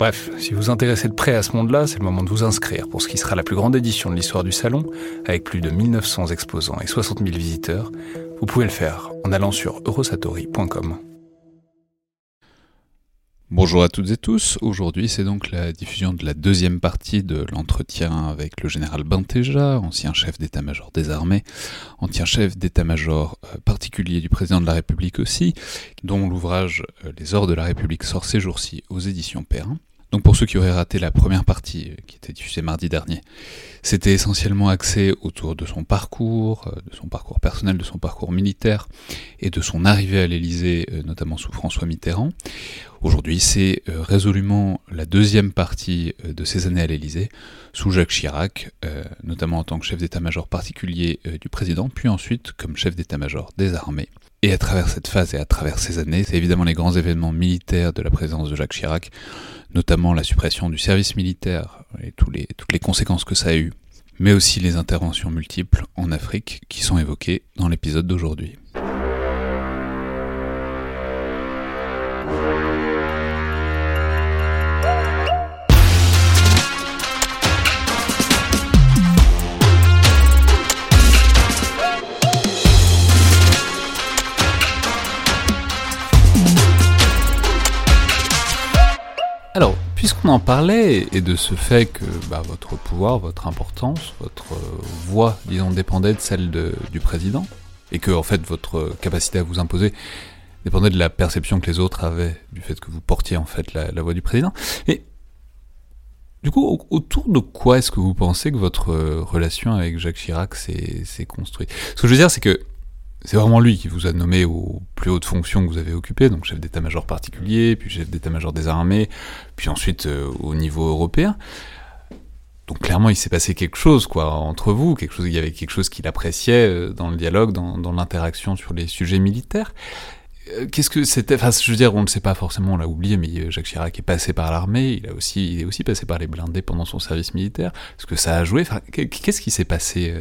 Bref, si vous intéressez de près à ce monde-là, c'est le moment de vous inscrire pour ce qui sera la plus grande édition de l'histoire du salon, avec plus de 1900 exposants et 60 000 visiteurs, vous pouvez le faire en allant sur eurosatori.com. Bonjour à toutes et tous, aujourd'hui c'est donc la diffusion de la deuxième partie de l'entretien avec le général Banteja, ancien chef d'état-major des armées, ancien chef d'état-major euh, particulier du président de la République aussi, dont l'ouvrage euh, Les Ors de la République sort ces jours-ci aux éditions Perrin. Donc pour ceux qui auraient raté la première partie, euh, qui était diffusée mardi dernier, c'était essentiellement axé autour de son parcours, euh, de son parcours personnel, de son parcours militaire, et de son arrivée à l'Élysée, euh, notamment sous François Mitterrand. Aujourd'hui, c'est résolument la deuxième partie de ces années à l'Élysée, sous Jacques Chirac, notamment en tant que chef d'état-major particulier du président, puis ensuite comme chef d'état-major des armées. Et à travers cette phase et à travers ces années, c'est évidemment les grands événements militaires de la présence de Jacques Chirac notamment la suppression du service militaire et toutes les conséquences que ça a eu, mais aussi les interventions multiples en Afrique qui sont évoquées dans l'épisode d'aujourd'hui. Puisqu'on en parlait, et de ce fait que bah, votre pouvoir, votre importance, votre voix, disons, dépendait de celle du président, et que, en fait, votre capacité à vous imposer dépendait de la perception que les autres avaient du fait que vous portiez, en fait, la, voix du président. Et du coup, autour de quoi est-ce que vous pensez que votre relation avec Jacques Chirac s'est construite? Ce que je veux dire, c'est que c'est vraiment lui qui vous a nommé aux plus hautes fonctions que vous avez occupées, donc chef d'état-major particulier, puis chef d'état-major des armées, puis ensuite euh, au niveau européen. Donc clairement, il s'est passé quelque chose, quoi, entre vous, quelque chose, il y avait quelque chose qu'il appréciait euh, dans le dialogue, dans, l'interaction sur les sujets militaires. Euh, qu'est-ce que c'était Enfin, je veux dire, on ne sait pas forcément, on l'a oublié, mais Jacques Chirac est passé par l'armée, il a aussi, il est aussi passé par les blindés pendant son service militaire. Est-ce que ça a joué? Qu'est-ce qui s'est passé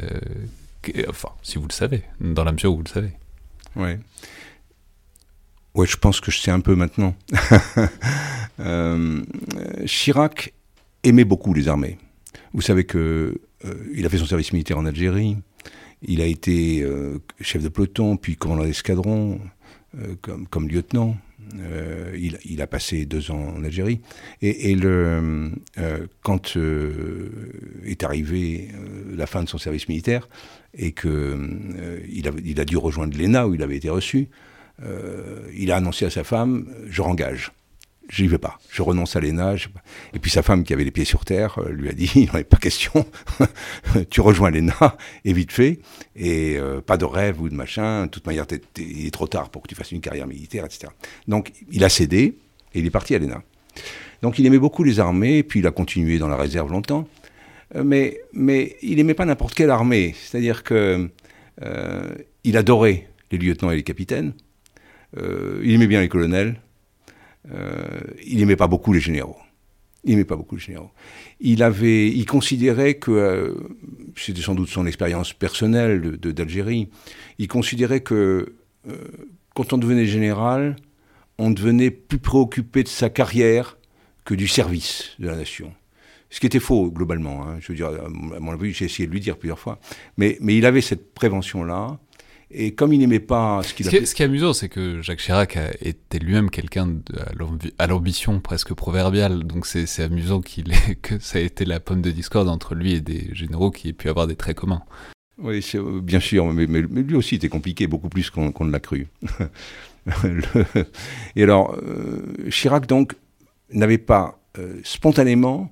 Enfin, si vous le savez, dans la mesure où vous le savez. Ouais. Ouais, je pense que je sais un peu maintenant. Euh, Chirac aimait beaucoup les armées. Vous savez que euh, il a fait son service militaire en Algérie. Il a été euh, chef de peloton, puis commandant d'escadron, comme, comme, lieutenant. Il, il, a passé deux ans en Algérie. Et, le, quand est arrivée la fin de son service militaire, et qu'il euh, il a, dû rejoindre l'ENA où il avait été reçu. Euh, il a annoncé à sa femme Je rengage. J'y vais pas. Je renonce à l'ENA. Et puis sa femme, qui avait les pieds sur terre, euh, lui a dit Il n'en est pas question. tu rejoins l'ENA, et vite fait. Et pas de rêve ou de machin. De toute manière, il est trop tard pour que tu fasses une carrière militaire, etc. Donc il a cédé et il est parti à l'ENA. Donc il aimait beaucoup les armées, puis il a continué dans la réserve longtemps. Euh, mais, mais il n'aimait pas n'importe quelle armée. C'est-à-dire que euh, il adorait les lieutenants et les capitaines. Euh, il aimait bien les colonels. Il n'aimait pas beaucoup les généraux. Il n'aimait pas beaucoup les généraux. Il avait, il considérait que, c'était sans doute son expérience personnelle d'Algérie, de, il considérait que quand on devenait général, on devenait plus préoccupé de sa carrière que du service de la nation. Ce qui était faux, globalement. Hein. Je veux dire, à mon avis, j'ai essayé de lui dire plusieurs fois. Mais, mais il avait cette prévention-là. Et comme il n'aimait pas ce qu'il a fait... Ce qui est amusant, c'est que Jacques Chirac a été lui-même quelqu'un à l'ambition presque proverbiale. Donc c'est amusant qu'il que ça ait été la pomme de discorde entre lui et des généraux qui aient pu avoir des traits communs. Oui, bien sûr, mais, mais, lui aussi était compliqué, beaucoup plus qu'on ne l'a cru. Et alors, euh, Chirac, donc, n'avait pas euh, spontanément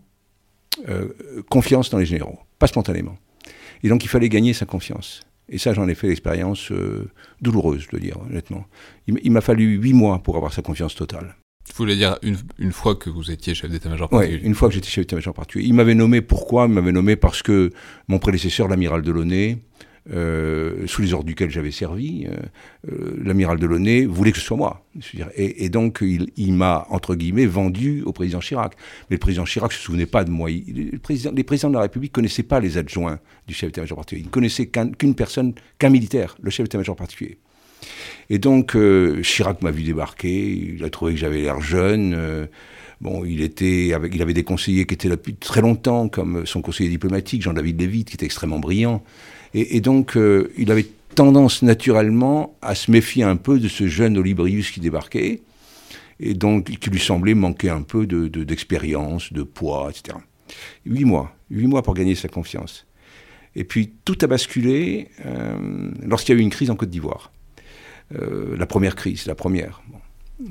euh, confiance dans les généraux, pas spontanément. Et donc il fallait gagner sa confiance. Et ça, j'en ai fait l'expérience euh, douloureuse, je dois dire, honnêtement. Il, m'a fallu huit mois pour avoir sa confiance totale. Vous voulez dire une, une fois que vous étiez chef d'état-major particulier Oui, une fois que j'étais chef d'état-major particulier. Il m'avait nommé pourquoi? Il m'avait nommé parce que mon prédécesseur, l'amiral Delaunay, euh, sous les ordres duquel j'avais servi, euh, euh, l'amiral Delaunay voulait que ce soit moi. Et, donc, il, m'a, entre guillemets, vendu au président Chirac. Mais le président Chirac ne se souvenait pas de moi. les présidents de la République ne connaissaient pas les adjoints du chef d'état-major particulier. Ils ne connaissaient qu'une personne, qu'un militaire, le chef d'état-major particulier. Et donc, Chirac m'a vu débarquer, il a trouvé que j'avais l'air jeune. Bon, il était, il avait des conseillers qui étaient là depuis très longtemps, comme son conseiller diplomatique, Jean-David Lévite, qui était extrêmement brillant. Et, donc, euh, il avait tendance naturellement à se méfier un peu de ce jeune Olibrius qui débarquait, et donc qui lui semblait manquer un peu d'expérience, de, de, poids, etc. Huit mois, huit mois pour gagner sa confiance. Et puis tout a basculé euh, lorsqu'il y a eu une crise en Côte d'Ivoire. Euh, la première crise, la première.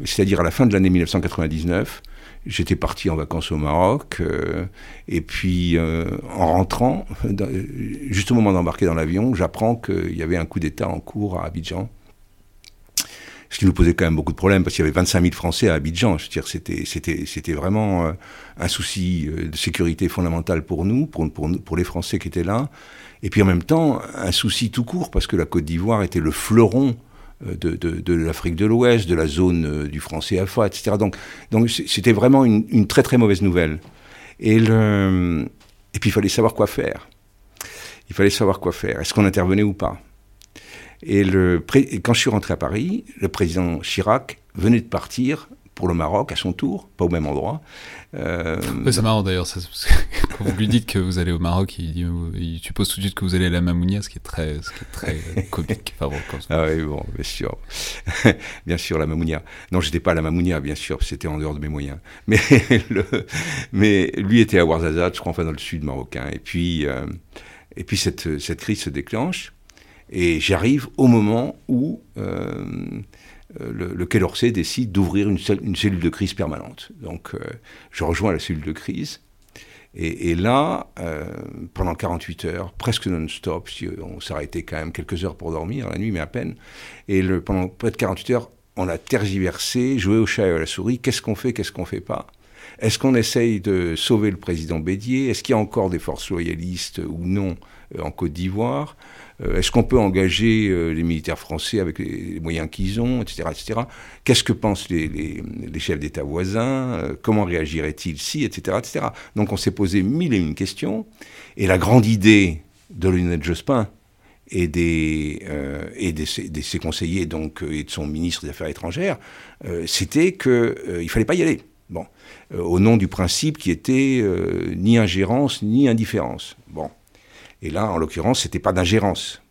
C'est-à-dire à la fin de l'année 1999, J'étais parti en vacances au Maroc, euh, et puis euh, en rentrant, juste au moment d'embarquer dans l'avion, j'apprends qu'il y avait un coup d'État en cours à Abidjan. Ce qui nous posait quand même beaucoup de problèmes, parce qu'il y avait 25 000 Français à Abidjan. C'était, vraiment euh, un souci de sécurité fondamentale pour nous, pour, pour, pour les Français qui étaient là. Et puis en même temps, un souci tout court, parce que la Côte d'Ivoire était le fleuron de, l'Afrique de l'Ouest, de la zone euh, du français CFA, etc. Donc, donc c'était vraiment une, très très mauvaise nouvelle. Et, le, et puis il fallait savoir quoi faire. Il fallait savoir quoi faire. Est-ce qu'on intervenait ou pas? Et, le, et quand je suis rentré à Paris, le président Chirac venait de partir pour le Maroc à son tour, pas au même endroit. Euh... c'est marrant d'ailleurs, quand vous lui dites que vous allez au Maroc, il, dit, il suppose tout de suite que vous allez à la Mamounia, ce qui est très, ce qui est très comique. Enfin, bon, ah oui, bon, bien sûr. bien sûr, la Mamounia. Non, j'étais pas à la Mamounia, bien sûr, c'était en dehors de mes moyens. Mais, le, mais lui était à Ouarzazate, je crois, enfin dans le sud marocain. Et puis, euh, et puis cette, cette crise se déclenche. Et j'arrive au moment où euh, euh, le, Quai d'Orsay décide d'ouvrir une, cellule de crise permanente. Donc euh, je rejoins la cellule de crise. Et, là, euh, pendant 48 heures, presque non-stop, on s'arrêtait quand même quelques heures pour dormir la nuit, mais à peine. Et le, pendant près de 48 heures, on a tergiversé, joué au chat et à la souris. Qu'est-ce qu'on fait, qu'est-ce qu'on fait pas? Est-ce qu'on essaye de sauver le président Bédier? Est-ce qu'il y a encore des forces loyalistes ou non en Côte d'Ivoire? Est-ce qu'on peut engager euh, les militaires français avec les, moyens qu'ils ont, etc. etc. Qu'est-ce que pensent les, chefs d'État voisins? Euh, Comment réagiraient-ils si, etc., etc. Donc on s'est posé mille et une questions. Et la grande idée de Lionel Jospin et des de ses, conseillers donc et de son ministre des Affaires étrangères, c'était qu'il il fallait pas y aller. Bon, au nom du principe qui était ni ingérence ni indifférence. Bon, et là, en l'occurrence, c'était pas d'ingérence.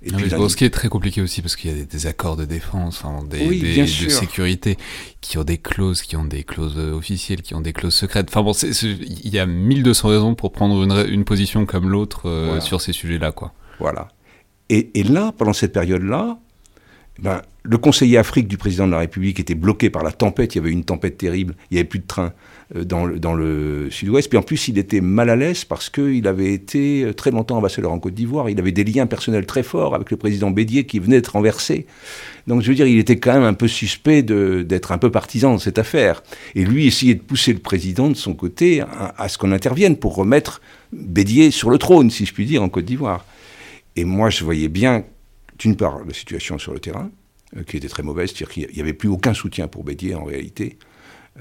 Et puis, ce qui est très compliqué aussi parce qu'il y a des, accords de défense, des, de sécurité qui ont des clauses, qui ont des clauses officielles, qui ont des clauses secrètes. Enfin bon, il y a 1200 raisons pour prendre une, une position comme l'autre euh, sur ces sujets-là, quoi. Voilà. Et, et, là, pendant cette période-là, ben, le conseiller Afrique du président de la République était bloqué par la tempête. Il y avait une tempête terrible. Il n'y avait plus de train. Euh, dans le, sud-ouest. Puis en plus, il était mal à l'aise parce qu'il avait été euh, très longtemps ambassadeur en Côte d'Ivoire. Il avait des liens personnels très forts avec le président Bédier qui venait d'être renversé. Donc je veux dire, il était quand même un peu suspect d'être un peu partisan de cette affaire. Et lui essayait de pousser le président de son côté à, à ce qu'on intervienne pour remettre Bédier sur le trône, si je puis dire, en Côte d'Ivoire. Et moi, je voyais bien, d'une part, la situation sur le terrain, euh, qui était très mauvaise, c'est-à-dire qu'il n'y avait plus aucun soutien pour Bédier en réalité.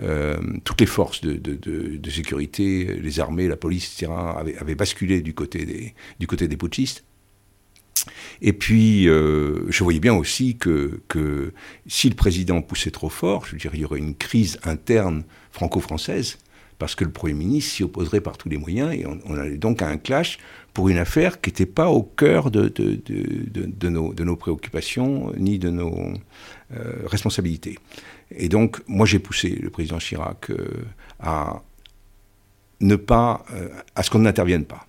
Euh, toutes les forces de, sécurité, les armées, la police, etc., avaient, basculé du côté des, du côté des putschistes. Et puis, euh, je voyais bien aussi que, que, si le président poussait trop fort, je veux dire, il y aurait une crise interne franco-française, parce que le Premier ministre s'y opposerait par tous les moyens, et on, allait donc à un clash pour une affaire qui n'était pas au cœur de, nos, préoccupations, ni de nos euh, responsabilités. Et donc, moi, j'ai poussé le président Chirac euh, à ne pas, euh, à ce qu'on n'intervienne pas.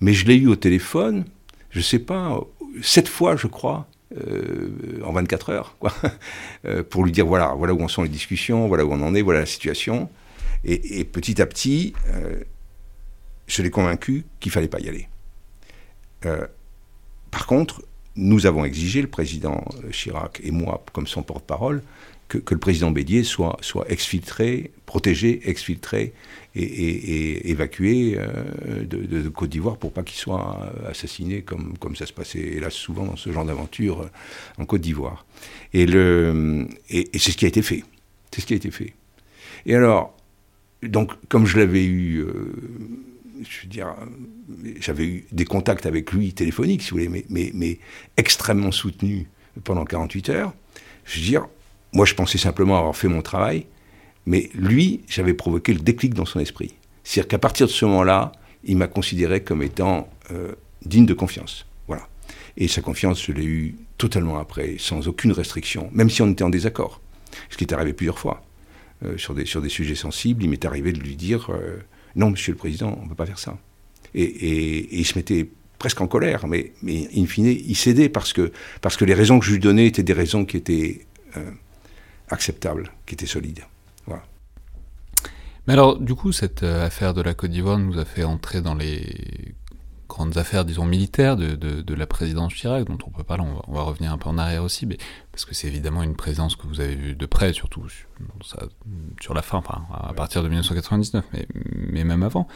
Mais je l'ai eu au téléphone, je ne sais pas, sept fois, je crois, en 24 heures, quoi, pour lui dire voilà, voilà où en sont les discussions, voilà où on en est, voilà la situation. Et, petit à petit, je l'ai convaincu qu'il fallait pas y aller. par contre, nous avons exigé, le président Chirac et moi, comme son porte-parole, que, le président Bédier soit, exfiltré, protégé, exfiltré et, évacué euh, de, Côte d'Ivoire pour pas qu'il soit assassiné comme, comme ça se passait, hélas, souvent dans ce genre d'aventure euh, en Côte d'Ivoire. Et, et, c'est ce qui a été fait. C'est ce qui a été fait. Et alors, donc, comme je l'avais eu, euh, je veux dire, j'avais eu des contacts avec lui téléphoniques, si vous voulez, mais, extrêmement soutenus pendant 48 heures, je veux dire, moi, je pensais simplement avoir fait mon travail, mais lui, j'avais provoqué le déclic dans son esprit. C'est-à-dire qu'à partir de ce moment-là, il m'a considéré comme étant euh, digne de confiance. Voilà. Et sa confiance, je l'ai eue totalement après, sans aucune restriction, même si on était en désaccord. Ce qui est arrivé plusieurs fois. Euh, sur, des, sur des sujets sensibles, il m'est arrivé de lui dire euh, Non, monsieur le président, on ne peut pas faire ça. Et, il se mettait presque en colère, mais, mais in fine, il cédait parce que, parce que les raisons que je lui donnais étaient des raisons qui étaient acceptable, qui était solide. Voilà. Mais alors, du coup, cette euh, affaire de la Côte d'Ivoire nous a fait entrer dans les grandes affaires, disons, militaires de, de, la présidence Chirac, dont on peut parler, on va, on va, revenir un peu en arrière aussi, mais, parce que c'est évidemment une présidence que vous avez vue de près, surtout sur, sur la fin, enfin, à partir de 1999, mais, mais même avant.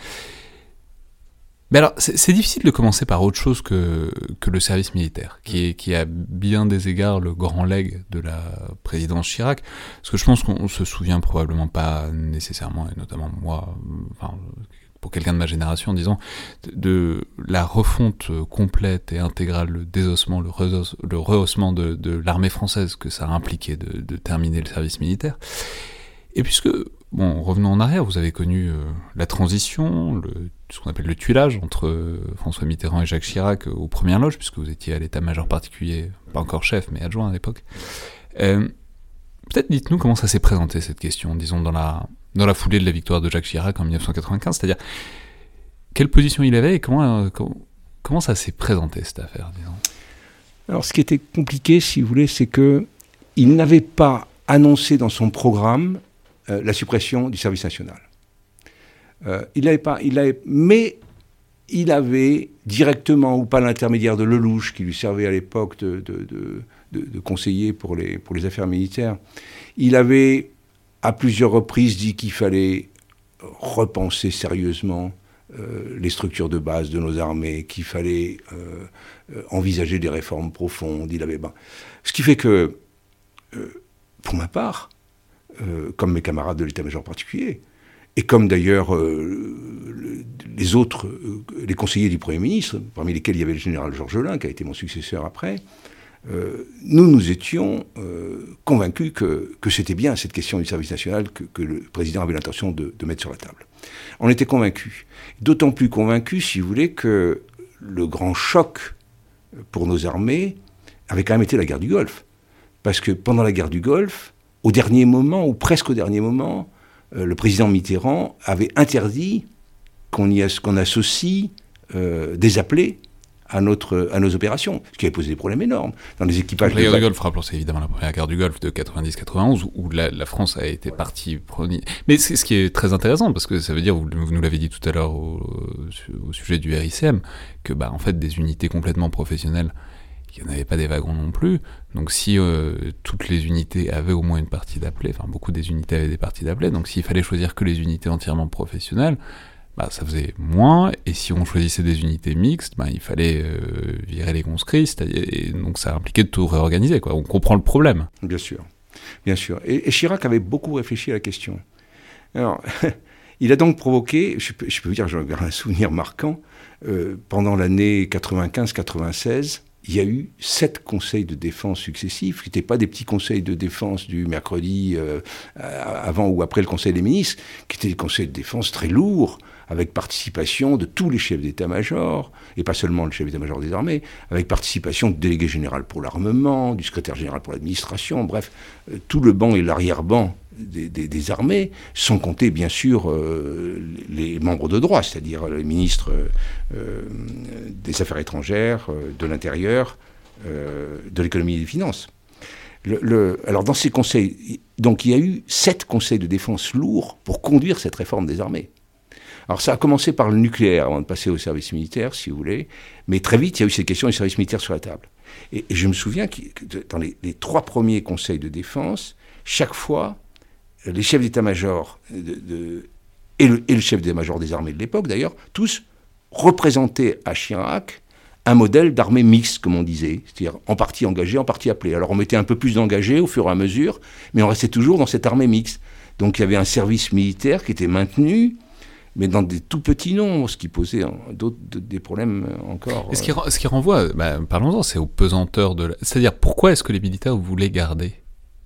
Mais alors, c'est difficile de commencer par autre chose que, que le service militaire, qui, est, qui a bien des égards le grand legs de la présidence Chirac, parce que je pense qu'on se souvient probablement pas nécessairement, et notamment moi, enfin, pour quelqu'un de ma génération, disons, de, la refonte complète et intégrale, le désossement, le, rehaussement de, l'armée française que ça a impliqué de, terminer le service militaire. Et puisque Bon, revenons en arrière, vous avez connu euh, la transition, ce qu'on appelle le tuilage entre euh, François Mitterrand et Jacques Chirac euh, aux premières loges, puisque vous étiez à l'état-major particulier, pas encore chef, mais adjoint à l'époque. Peut-être dites-nous comment ça s'est présenté cette question, disons dans la, dans la foulée de la victoire de Jacques Chirac en 1995, c'est-à-dire quelle position il avait et comment, comment, ça s'est présenté cette affaire, Alors ce qui était compliqué, si vous voulez, c'est que il n'avait pas annoncé dans son programme euh, la suppression du service national. Euh, il n'avait pas, il avait, mais il avait directement ou pas l'intermédiaire de Lelouch, qui lui servait à l'époque de, de, conseiller pour les, pour les affaires militaires, il avait à plusieurs reprises dit qu'il fallait repenser sérieusement euh, les structures de base de nos armées, qu'il fallait envisager des réformes profondes. Ben, ce qui fait que, pour ma part, euh, comme mes camarades de l'état-major particulier, et comme d'ailleurs euh, les autres, euh, les conseillers du Premier ministre, parmi lesquels il y avait le général Georges Lain, qui a été mon successeur après, nous, nous étions convaincus que, c'était bien cette question du service national que, le président avait l'intention de, mettre sur la table. On était convaincus. D'autant plus convaincus, si vous voulez, que le grand choc pour nos armées avait quand même été la guerre du Golfe. Parce que pendant la guerre du Golfe, au dernier moment, ou presque au dernier moment, euh, le président Mitterrand avait interdit qu'on associe euh, des appelés à, notre, à nos opérations, ce qui avait posé des problèmes énormes dans les équipages. La guerre du Golfe, rappelons, c'est évidemment la première guerre du Golfe de 90-91, où la, France a été partie première. Mais c'est ce qui est très intéressant, parce que ça veut dire, vous, nous l'avez dit tout à l'heure au, au, sujet du RICM, que bah, en fait des unités complètement professionnelles il n'y en avait pas des wagons non plus. Donc si euh, toutes les unités avaient au moins une partie d'appelés, enfin beaucoup des unités avaient des parties d'appelés, donc s'il fallait choisir que les unités entièrement professionnelles, bah, ça faisait moins, et si on choisissait des unités mixtes, bah, il fallait euh, virer les conscrits, et donc ça impliquait de tout réorganiser. Quoi. On comprend le problème. Bien sûr, bien sûr. Et, Chirac avait beaucoup réfléchi à la question. Alors, il a donc provoqué, je peux, vous dire, j'ai un souvenir marquant, euh, pendant l'année 95-96, il y a eu sept conseils de défense successifs, qui n'étaient pas des petits conseils de défense du mercredi euh, avant ou après le Conseil des ministres, qui étaient des conseils de défense très lourds, avec participation de tous les chefs d'état-major, et pas seulement le chef d'état-major des armées, avec participation du délégué général pour l'armement, du secrétaire général pour l'administration, bref, euh, tout le banc et l'arrière-banc des, armées, sans compter bien sûr euh, les membres de droit, c'est-à-dire les ministres euh, des Affaires étrangères, de l'Intérieur, de l'économie et des finances. Alors dans ces conseils, donc il y a eu sept conseils de défense lourds pour conduire cette réforme des armées. Alors ça a commencé par le nucléaire avant de passer au service militaire, si vous voulez, mais très vite il y a eu cette question du service militaire sur la table. Et, je me souviens que dans les, trois premiers conseils de défense, chaque fois, les chefs d'état-major et, le, chef d'état-major des armées de l'époque d'ailleurs, tous représentaient à Chirac un modèle d'armée mixte, comme on disait, c'est-à-dire en partie engagé, en partie appelé. Alors on mettait un peu plus d'engagés au fur et à mesure, mais on restait toujours dans cette armée mixte. Donc il y avait un service militaire qui était maintenu, mais dans des tout petits nombres, ce qui posait d'autres des problèmes encore. ce, qui, euh, ce qui renvoie, bah, parlons-en, c'est aux pesanteurs de. C'est-à-dire, pourquoi est-ce que les militaires voulaient garder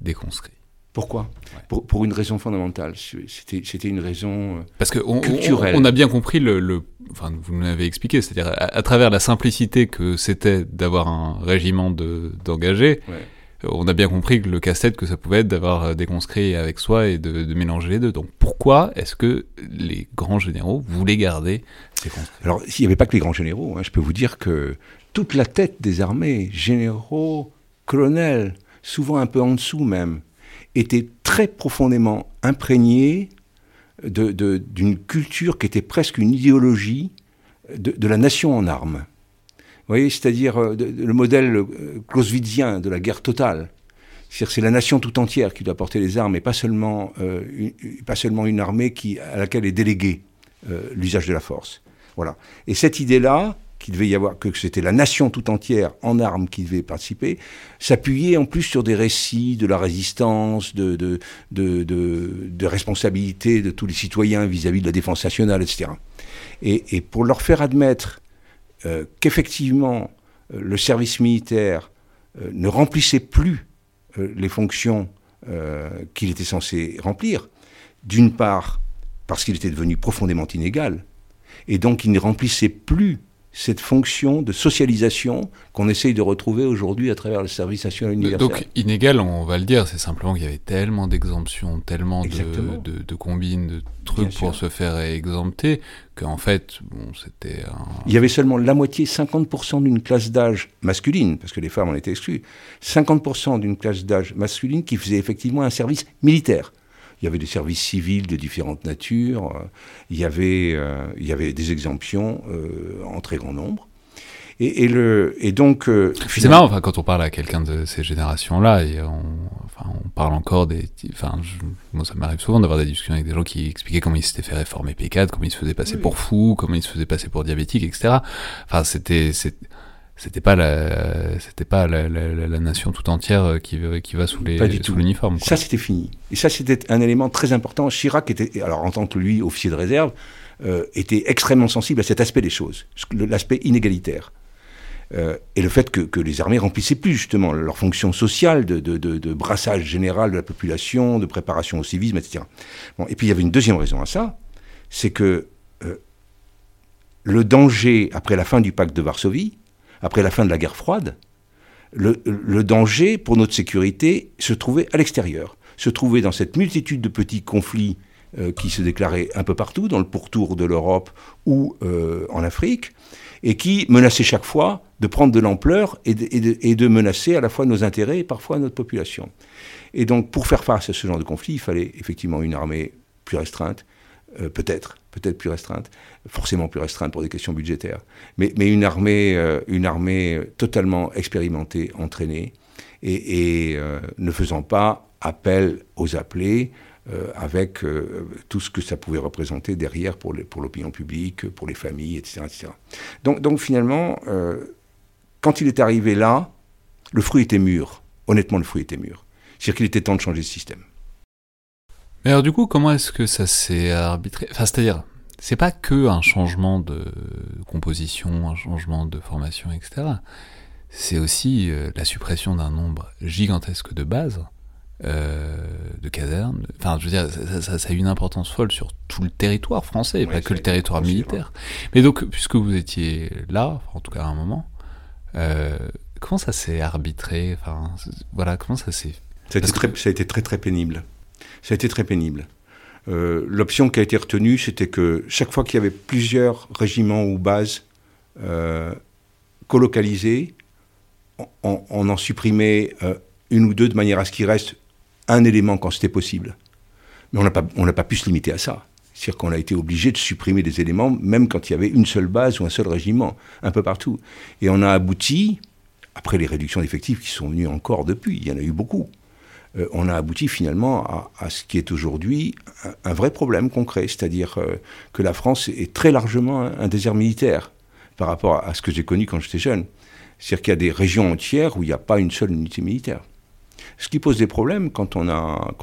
des conscrits? Pourquoi? Pour, pour, une raison fondamentale. C'était une raison euh, Parce que on, culturelle. On, a bien compris le. enfin, vous nous l'avez expliqué, c'est-à-dire à, travers la simplicité que c'était d'avoir un régiment d'engagés. De, on a bien compris que le casse-tête que ça pouvait être d'avoir euh, des conscrits avec soi et de, mélanger les deux. Donc pourquoi est-ce que les grands généraux voulaient garder ces conscrits? Alors s'il n'y avait pas que les grands généraux, hein, je peux vous dire que toute la tête des armées, généraux, colonels, souvent un peu en dessous même, était très profondément imprégnée d'une culture qui était presque une idéologie de la nation en armes voyez, c'est-à-dire euh, le modèle euh, clausewitzien de la guerre totale. C'est-à-dire c'est la nation tout entière qui doit porter les armes et pas seulement, euh, une, pas seulement une armée à laquelle est délégué l'usage de la force. Voilà. Et cette idée-là, qu'il devait y avoir, que c'était la nation tout entière en armes qui devait participer, s'appuyait en plus sur des récits de la résistance, de, de, de, responsabilité de tous les citoyens vis-à-vis de la défense nationale, etc. Et, et pour leur faire admettre euh, qu'effectivement euh, le service militaire euh, ne remplissait plus les fonctions qu'il était censé remplir, d'une part parce qu'il était devenu profondément inégal, et donc il ne remplissait plus cette fonction de socialisation qu'on essaye de retrouver aujourd'hui à travers le service national universel. Donc inégal, on va le dire, c'est simplement qu'il y avait tellement d'exemptions, tellement de, de, combines, de trucs pour se faire exempter, qu'en fait, bon, c'était Il y avait seulement la moitié, 50% d'une classe d'âge masculine, parce que les femmes en étaient exclues, 50% d'une classe d'âge masculine qui faisait effectivement un service militaire. Il y avait des services civils de différentes natures, euh, il y avait, euh, il y avait des exemptions euh, en très grand nombre. Et, le, et donc. c'est marrant, enfin, quand on parle à quelqu'un de ces générations-là, et on, enfin, on parle encore des. Enfin, moi, ça m'arrive souvent d'avoir des discussions avec des gens qui expliquaient comment ils s'étaient fait réformer P4, comment ils se faisaient passer pour fous, comment ils se faisaient passer pour diabétiques, etc. Enfin, c'était c'était pas la c'était pas la, la, nation tout entière euh, qui, qui va sous les sous l'uniforme. Ça c'était fini. Et ça c'était un élément très important. Chirac était alors en tant que lui officier de réserve euh, était extrêmement sensible à cet aspect des choses, l'aspect inégalitaire. Euh, et le fait que, que, les armées remplissaient plus justement leur fonction sociale de, de, de, de, brassage général de la population, de préparation au civisme, etc. Bon, et puis il y avait une deuxième raison à ça, c'est que le danger après la fin du pacte de Varsovie, après la fin de la guerre froide, le, danger pour notre sécurité se trouvait à l'extérieur, se trouvait dans cette multitude de petits conflits euh, qui se déclaraient un peu partout, dans le pourtour de l'Europe ou euh, en Afrique, et qui menaçaient chaque fois de prendre de l'ampleur et, de menacer à la fois nos intérêts et parfois notre population. Et donc pour faire face à ce genre de conflit, il fallait effectivement une armée plus restreinte, euh, peut-être, peut-être plus restreinte, forcément plus restreinte pour des questions budgétaires, mais, une, armée, euh, une armée totalement expérimentée, entraînée, et, euh, ne faisant pas appel aux appelés, avec tout ce que ça pouvait représenter derrière pour l'opinion publique, pour les familles, etc. donc finalement, quand il est arrivé là, le fruit était mûr. Honnêtement, le fruit était mûr. C'est-à-dire qu'il était temps de changer de système. Mais alors du coup, comment est-ce que ça s'est arbitré? Enfin, c'est-à-dire, c'est pas que un changement de composition, un changement de formation, etc. C'est aussi euh, la suppression d'un nombre gigantesque de bases, euh, de casernes. Enfin, je veux dire, ça, a une importance folle sur tout le territoire français, et pas que le territoire militaire. Mais donc, puisque vous étiez là, en tout cas à un moment, euh, comment ça s'est arbitré? Enfin, voilà, comment ça s'est. Ça, ça a été très très pénible. Ça a été très pénible. Euh, l'option qui a été retenue, c'était que chaque fois qu'il y avait plusieurs régiments ou bases euh, colocalisés, on, en supprimait euh, une ou deux de manière à ce qu'il reste un élément quand c'était possible. Mais on n'a pas, pas pu se limiter à ça. C'est-à-dire qu'on a été obligé de supprimer des éléments, même quand il y avait une seule base ou un seul régiment, un peu partout. Et on a abouti, après les réductions d'effectifs qui sont venues encore depuis, il y en a eu beaucoup, euh, on a abouti finalement à, ce qui est aujourd'hui un, vrai problème concret, c'est-à-dire euh, que la France est très largement un, désert militaire par rapport à ce que j'ai connu quand j'étais jeune. C'est-à-dire qu'il y a des régions entières où il n'y a pas une seule unité militaire. Ce qui pose des problèmes quand on a,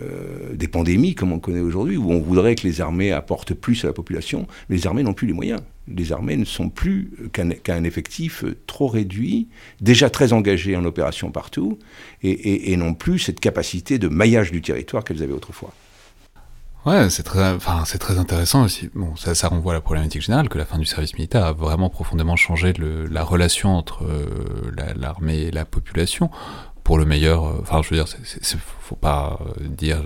euh, des pandémies comme on connaît aujourd'hui, où on voudrait que les armées apportent plus à la population, les armées n'ont plus les moyens. Les armées ne sont plus qu'un effectif trop réduit, déjà très engagé en opération partout, et, et n'ont plus cette capacité de maillage du territoire qu'elles avaient autrefois. Ouais, c'est très, enfin, c'est très intéressant aussi. Bon, ça, ça renvoie à la problématique générale que la fin du service militaire a vraiment profondément changé le, la relation entre euh, l'armée et la population pour le meilleur. Euh, enfin, je veux dire, c'est, faut pas euh, dire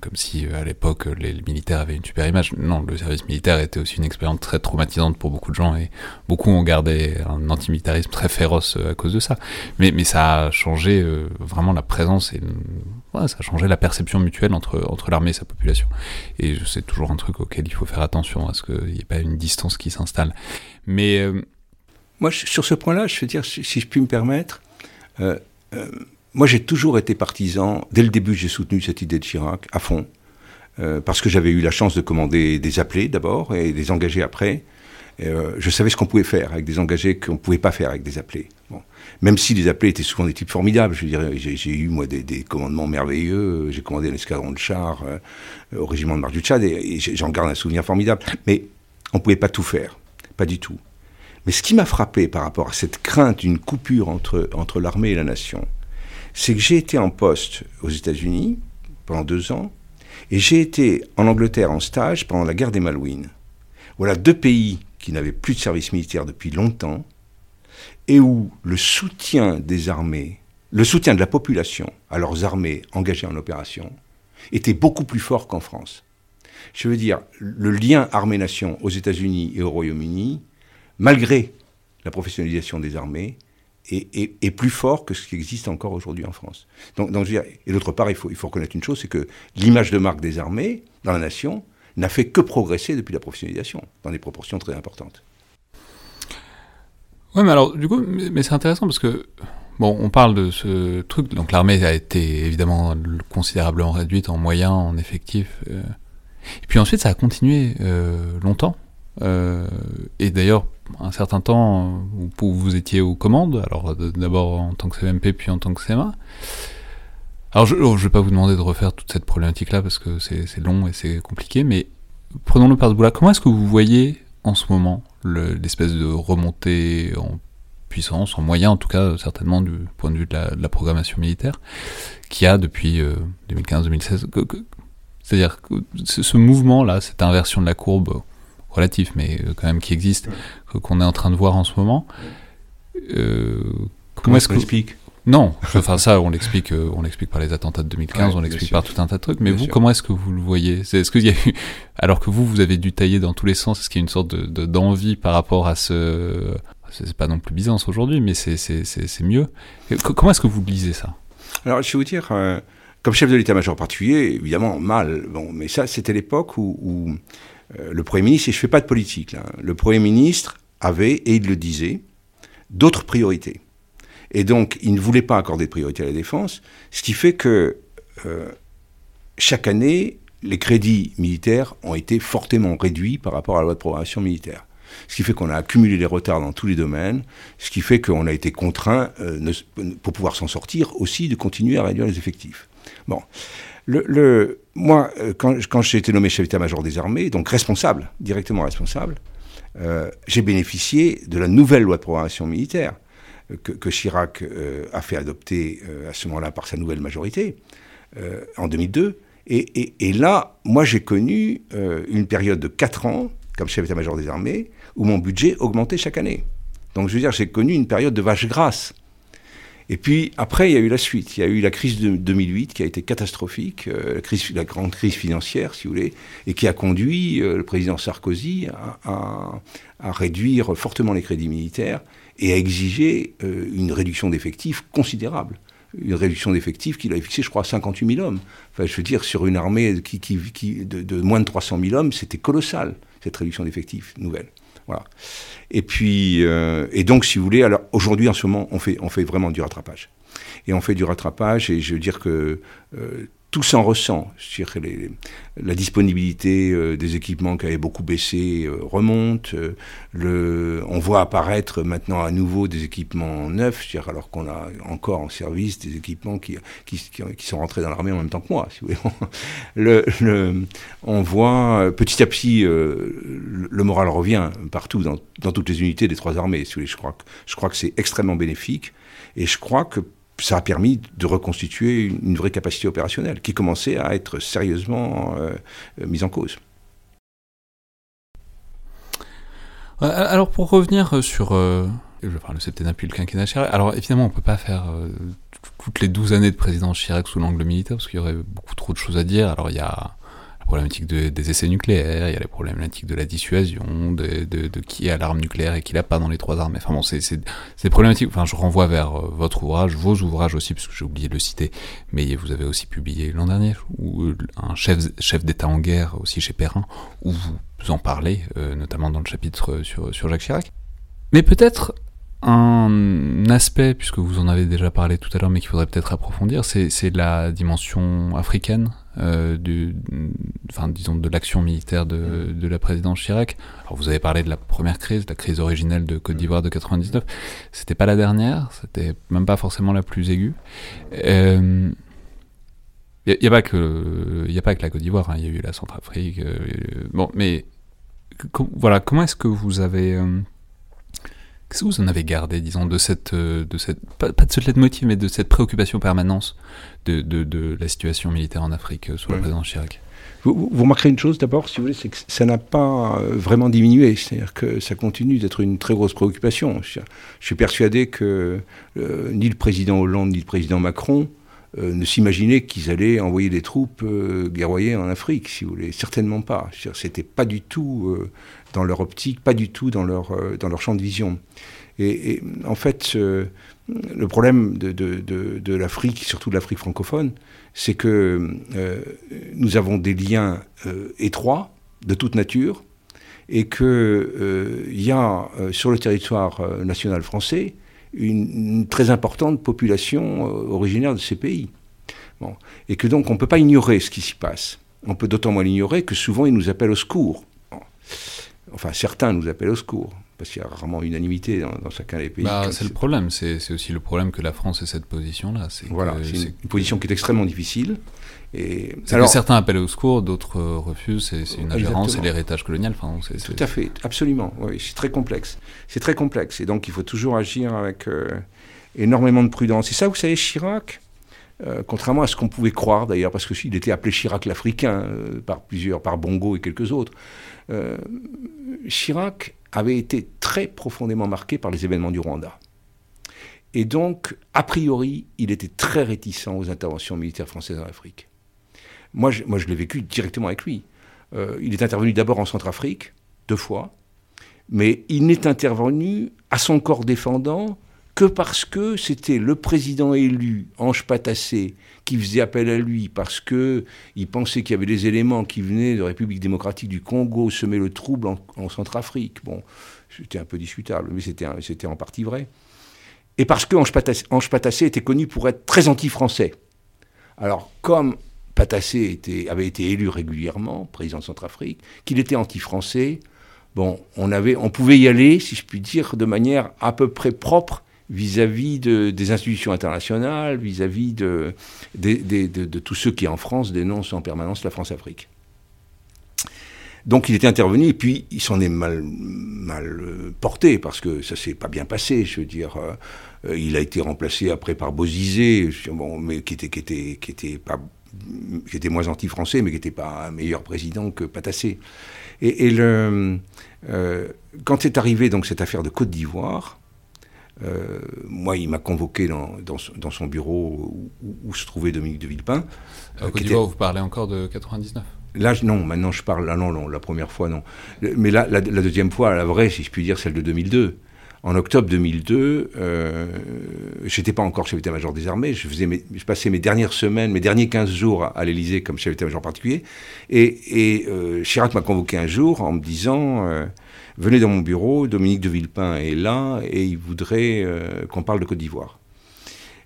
comme si à l'époque les militaires avaient une super image. Non, le service militaire était aussi une expérience très traumatisante pour beaucoup de gens et beaucoup ont gardé un antimilitarisme très féroce à cause de ça. Mais, mais ça a changé vraiment la présence et ça a changé la perception mutuelle entre, entre l'armée et sa population. Et c'est toujours un truc auquel il faut faire attention, à ce qu'il n'y ait pas une distance qui s'installe. Mais. Euh, moi, sur ce point-là, je veux dire, si, je puis me permettre, euh, euh, moi j'ai toujours été partisan, dès le début j'ai soutenu cette idée de Chirac à fond, parce que j'avais eu la chance de commander des appelés d'abord et des engagés après. Je savais ce qu'on pouvait faire avec des engagés qu'on ne pouvait pas faire avec des appelés. Bon même si les appelés étaient souvent des types formidables. Je dirais, j'ai eu moi des, commandements merveilleux. J'ai commandé un escadron de chars euh, au régiment de Marche du Tchad et, j'en garde un souvenir formidable. Mais on ne pouvait pas tout faire, pas du tout. Mais ce qui m'a frappé par rapport à cette crainte d'une coupure entre, entre l'armée et la nation, c'est que j'ai été en poste aux États-Unis pendant deux ans et j'ai été en Angleterre en stage pendant la guerre des Malouines. Voilà deux pays qui n'avaient plus de service militaire depuis longtemps et où le soutien des armées, le soutien de la population à leurs armées engagées en opération, était beaucoup plus fort qu'en France. Je veux dire, le lien armée-nation aux États-Unis et au Royaume-Uni, malgré la professionnalisation des armées, est, plus fort que ce qui existe encore aujourd'hui en France. Donc, donc et d'autre part, il faut reconnaître une chose, c'est que l'image de marque des armées dans la nation n'a fait que progresser depuis la professionnalisation, dans des proportions très importantes. Ouais, mais alors, du coup, mais c'est intéressant parce que, bon, on parle de ce truc, donc l'armée a été évidemment considérablement réduite en moyens, en effectifs. Euh. et puis ensuite, ça a continué euh, longtemps. Euh, et d'ailleurs, un certain temps où vous étiez aux commandes, alors d'abord en tant que CMP, puis en tant que CMA. Alors, je ne vais pas vous demander de refaire toute cette problématique-là parce que c'est long et c'est compliqué, mais prenons-le par ce bout-là. Comment est-ce que vous voyez en ce moment l'espèce de remontée en puissance, en moyen en tout cas, certainement du point de vue de la, programmation militaire, qui a depuis 2015-2016. Euh, c'est-à-dire que ce mouvement-là, cette inversion de la courbe relative, mais euh, quand même qui existe, qu'on est en train de voir en ce moment, euh, comment, est-ce qu'on l'explique non, enfin ça, on l'explique, euh, on l'explique par les attentats de 2015, on l'explique par tout un tas de trucs. Mais vous, comment est-ce que vous le voyez? C'est ce qu'il y a eu, alors que vous, vous avez dû tailler dans tous les sens. Est-ce qu'il y a une sorte de d'envie par rapport à ce C'est pas non plus Byzance aujourd'hui, mais c'est c'est mieux. Comment est-ce que vous lisez ça? Alors, je vais vous dire, euh, comme chef de l'état-major particulier, évidemment mal. Bon, mais ça, c'était l'époque où, euh, le premier ministre, et je fais pas de politique là, le premier ministre avait et il le disait d'autres priorités. Et donc, il ne voulait pas accorder de priorité à la défense, ce qui fait que euh, chaque année, les crédits militaires ont été fortement réduits par rapport à la loi de programmation militaire. Ce qui fait qu'on a accumulé des retards dans tous les domaines, ce qui fait qu'on a été contraint, euh, pour pouvoir s'en sortir, aussi de continuer à réduire les effectifs. Bon. Moi, euh, quand, quand j'ai été nommé chef d'état-major des armées, donc responsable, directement responsable, j'ai bénéficié de la nouvelle loi de programmation militaire que, Chirac euh, a fait adopter euh, à ce moment-là par sa nouvelle majorité, euh, en 2002. Et, là, moi, j'ai connu une période de 4 ans, comme chef d'état-major des armées, où mon budget augmentait chaque année. Donc, je veux dire, j'ai connu une période de vache grasse. Et puis, après, il y a eu la suite. Il y a eu la crise de 2008 qui a été catastrophique, la, grande crise financière, si vous voulez, et qui a conduit le président Sarkozy à réduire fortement les crédits militaires et a exigé euh, une réduction d'effectifs considérable. une réduction d'effectifs qu'il avait fixée, je crois, à 58 000 hommes. Enfin, je veux dire, sur une armée de, moins de 300 000 hommes, c'était colossal, cette réduction d'effectifs nouvelle. Voilà. Et puis, euh, et donc, si vous voulez, alors aujourd'hui, en ce moment, on fait, on fait vraiment du rattrapage. Et on fait du rattrapage, et je veux dire que euh, tout s'en ressent. Les, la disponibilité euh, des équipements qui avaient beaucoup baissé euh, remonte. Euh, le, on voit apparaître maintenant à nouveau des équipements neufs, alors qu'on a encore en service des équipements qui, qui, qui, sont rentrés dans l'armée en même temps que moi. Si vous. Le, le, on voit petit à petit le, moral revient partout, dans, dans, toutes les unités des trois armées. Si vous voulez. Je crois que, je crois que c'est extrêmement bénéfique. Et je crois que ça a permis de reconstituer une, vraie capacité opérationnelle qui commençait à être sérieusement euh, mise en cause. Alors pour revenir sur euh, le septennat puis le quinquennat Chirac, alors évidemment on ne peut pas faire euh, toutes les 12 années de présidence Chirac sous l'angle militaire parce qu'il y aurait beaucoup trop de choses à dire. Alors il y a problématique des essais nucléaires, il y a les problématiques de la dissuasion, de, qui a l'arme nucléaire et qui l'a pas dans les trois armes. Enfin bon, c'est des problématiques. Enfin, je renvoie vers euh, votre ouvrage, vos ouvrages aussi, parce que j'ai oublié de le citer, mais vous avez aussi publié l'an dernier, euh, un chef, d'État en guerre aussi chez Perrin, où vous en parlez, euh, notamment dans le chapitre sur Jacques Chirac. Mais peut-être un aspect, puisque vous en avez déjà parlé tout à l'heure, mais qu'il faudrait peut-être approfondir, c'est la dimension africaine, euh, enfin, disons, de l'action militaire de, de, la présidence Chirac. Alors, vous avez parlé de la première crise, la crise originelle de Côte d'Ivoire de 99. C'était pas la dernière, c'était même pas forcément la plus aiguë. Il euh, n'y a, pas que, y a pas que la Côte d'Ivoire, il hein. y a eu la Centrafrique. Euh, bon, mais voilà, comment est-ce que vous avez euh, Qu'est-ce que vous en avez gardé, disons, de cette, euh, de cette pas, de ce leitmotiv, mais de cette préoccupation permanente de, de, de la situation militaire en Afrique euh, sous la présidence Chirac? Vous, vous, remarquerez une chose d'abord, si vous voulez, c'est que ça n'a pas euh, vraiment diminué. C'est-à-dire que ça continue d'être une très grosse préoccupation. Je, suis persuadé que ni le président Hollande ni le président Macron ne s'imaginaient qu'ils allaient envoyer des troupes guerroyer en Afrique, si vous voulez. Certainement pas. C'était pas du tout dans leur optique, pas du tout dans leur, euh, dans leur champ de vision. Et, en fait, le problème de, de, de, l'Afrique, surtout de l'Afrique francophone, c'est que euh, nous avons des liens euh, étroits de toute nature et qu'il y a sur le territoire national français une, très importante population originaire de ces pays. Bon. Et que donc on ne peut pas ignorer ce qui s'y passe. On peut d'autant moins l'ignorer que souvent ils nous appellent au secours. Enfin, certains nous appellent au secours, parce qu'il y a rarement unanimité dans, chacun des pays. Bah, c'est le problème, c'est aussi le problème que la France ait cette position-là. Voilà, c'est une, position qui est extrêmement difficile. Et alors, que certains appellent au secours, d'autres euh, refusent, c'est une ingérence, c'est l'héritage colonial. Enfin, Tout à fait, absolument, oui, c'est très complexe. C'est très complexe, et donc il faut toujours agir avec euh, énormément de prudence. Et ça, vous savez, Chirac, euh, contrairement à ce qu'on pouvait croire d'ailleurs, parce qu'il était appelé Chirac l'Africain par plusieurs, par Bongo et quelques autres. Euh, Chirac avait été très profondément marqué par les événements du Rwanda. Et donc, a priori, il était très réticent aux interventions militaires françaises en Afrique. Moi, je, moi, je l'ai vécu directement avec lui. Euh, il est intervenu d'abord en Centrafrique, deux fois, mais il n'est intervenu à son corps défendant que parce que c'était le président élu, Ange Patassé, qui faisait appel à lui parce que il pensait qu'il y avait des éléments qui venaient de République démocratique du Congo semer le trouble en, Centrafrique. Bon, c'était un peu discutable, mais c'était en partie vrai. Et parce que Ange Patassé, était connu pour être très anti-français. Alors, comme Patassé avait été élu régulièrement président de Centrafrique, qu'il était anti-français, bon, on, avait, on pouvait y aller, si je puis dire, de manière à peu près propre vis-à-vis des institutions internationales, vis-à-vis de, tous ceux qui en France dénoncent en permanence la France-Afrique. Donc il était intervenu et puis il s'en est mal, euh, porté parce que ça s'est pas bien passé. Je veux dire, euh, il a été remplacé après par Bozizé, qui était, moins anti-français, mais qui n'était pas un meilleur président que Patassé. Et, euh, quand est arrivée donc cette affaire de Côte d'Ivoire, euh, moi, il m'a convoqué dans, dans, son bureau où, se trouvait Dominique de Villepin. Euh, Côte d'Ivoire, vous parlez encore de 99 Là, non, maintenant je parle. Ah non, non, la première fois, non. Mais là, la, deuxième fois, la vraie, si je puis dire, celle de 2002. en octobre 2002, euh, j'étais pas encore chef d'état-major des armées, je, faisais je passais mes dernières semaines, mes derniers 15 jours à, l'Élysée comme chef d'état-major particulier, et, euh, Chirac m'a convoqué un jour en me disant euh, Venez dans mon bureau, Dominique de Villepin est là, et il voudrait euh, qu'on parle de Côte d'Ivoire.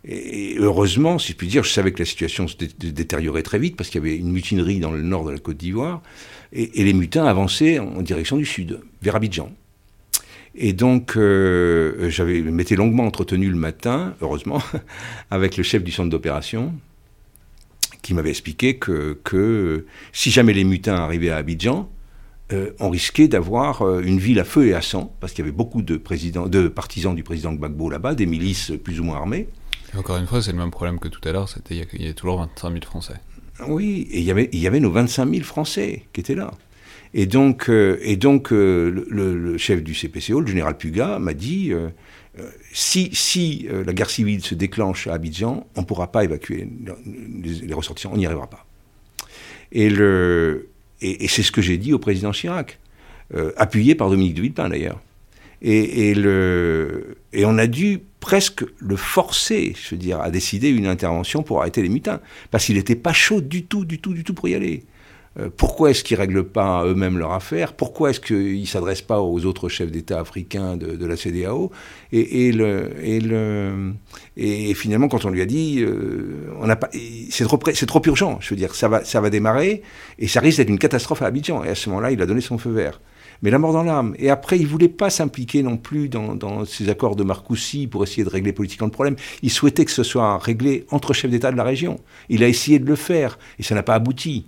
Et heureusement, si je puis dire, je savais que la situation se détériorait très vite parce qu'il y avait une mutinerie dans le nord de la Côte d'Ivoire et, les mutins avançaient en direction du sud, vers Abidjan. Et donc, euh, j'avais m'étais longuement entretenu le matin, heureusement, avec le chef du centre d'opération, qui m'avait expliqué que, que, si jamais les mutins arrivaient à Abidjan, euh, on risquait d'avoir euh, une ville à feu et à sang, parce qu'il y avait beaucoup de, présidents, de partisans du président Gbagbo là-bas, des milices plus ou moins armées. encore une fois, c'est le même problème que tout à l'heure, c'était il y, avait toujours 25 000 Français. Oui, et il y avait, il y avait nos 25 000 Français qui étaient là. Et donc, euh, et donc le, chef du CPCO, le général Puga, m'a dit si, si la guerre civile se déclenche à Abidjan, on ne pourra pas évacuer les, ressortissants, on n'y arrivera pas. Et, le, et, c'est ce que j'ai dit au président Chirac, appuyé par Dominique de Villepin d'ailleurs. Et, et on a dû presque le forcer, je veux dire, à décider une intervention pour arrêter les mutins. Parce qu'il n'était pas chaud du tout, du tout, du tout pour y aller. Euh, pourquoi est-ce qu'ils ne règlent pas eux-mêmes leur affaire? Pourquoi est-ce qu'ils ne s'adressent pas aux autres chefs d'État africains de, la CDAO et, le, et, le, et, finalement, quand on lui a dit, euh, c'est trop, urgent, je veux dire, ça va, démarrer et ça risque d'être une catastrophe à Abidjan. Et à ce moment-là, il a donné son feu vert. Mais la mort dans l'âme. Et après, il ne voulait pas s'impliquer non plus dans, dans, ces accords de Marcoussis pour essayer de régler politiquement le problème. Il souhaitait que ce soit réglé entre chefs d'État de la région. Il a essayé de le faire et ça n'a pas abouti.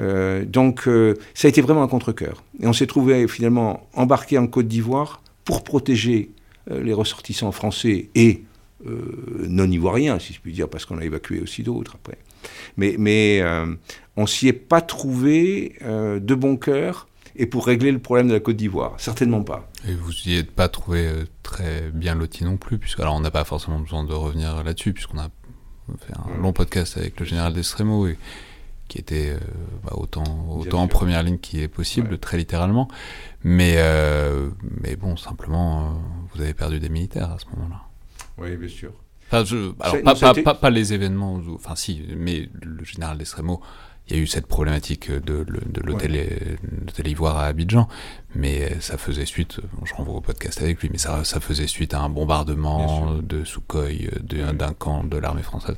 Euh, donc euh, ça a été vraiment un contre-coeur. Et on s'est trouvé finalement embarqué en Côte d'Ivoire pour protéger euh, les ressortissants français et non ivoiriens, si je puis dire, parce qu'on a évacué aussi d'autres après. Mais, mais on s'y est pas trouvé de bon cœur et pour régler le problème de la Côte d'Ivoire, certainement pas. Et vous n'y êtes pas trouvé très bien loti non plus, puisque alors on n'a pas forcément besoin de revenir là-dessus, puisqu'on a fait un long podcast avec le général d'Estremo et qui était euh, bah, autant, autant en première ligne qui est possible, très littéralement. Mais, euh, mais bon, simplement, euh, vous avez perdu des militaires à ce moment-là. Oui, bien sûr. Enfin, je, alors, pas, pas, pas, les événements, enfin si, mais le général d'Estremo, il y a eu cette problématique de, de l'hôtel Ivoire à Abidjan, mais ça faisait suite, je renvoie au podcast avec lui, mais ça, ça faisait suite à un bombardement de Sukhoi d'un camp de l'armée française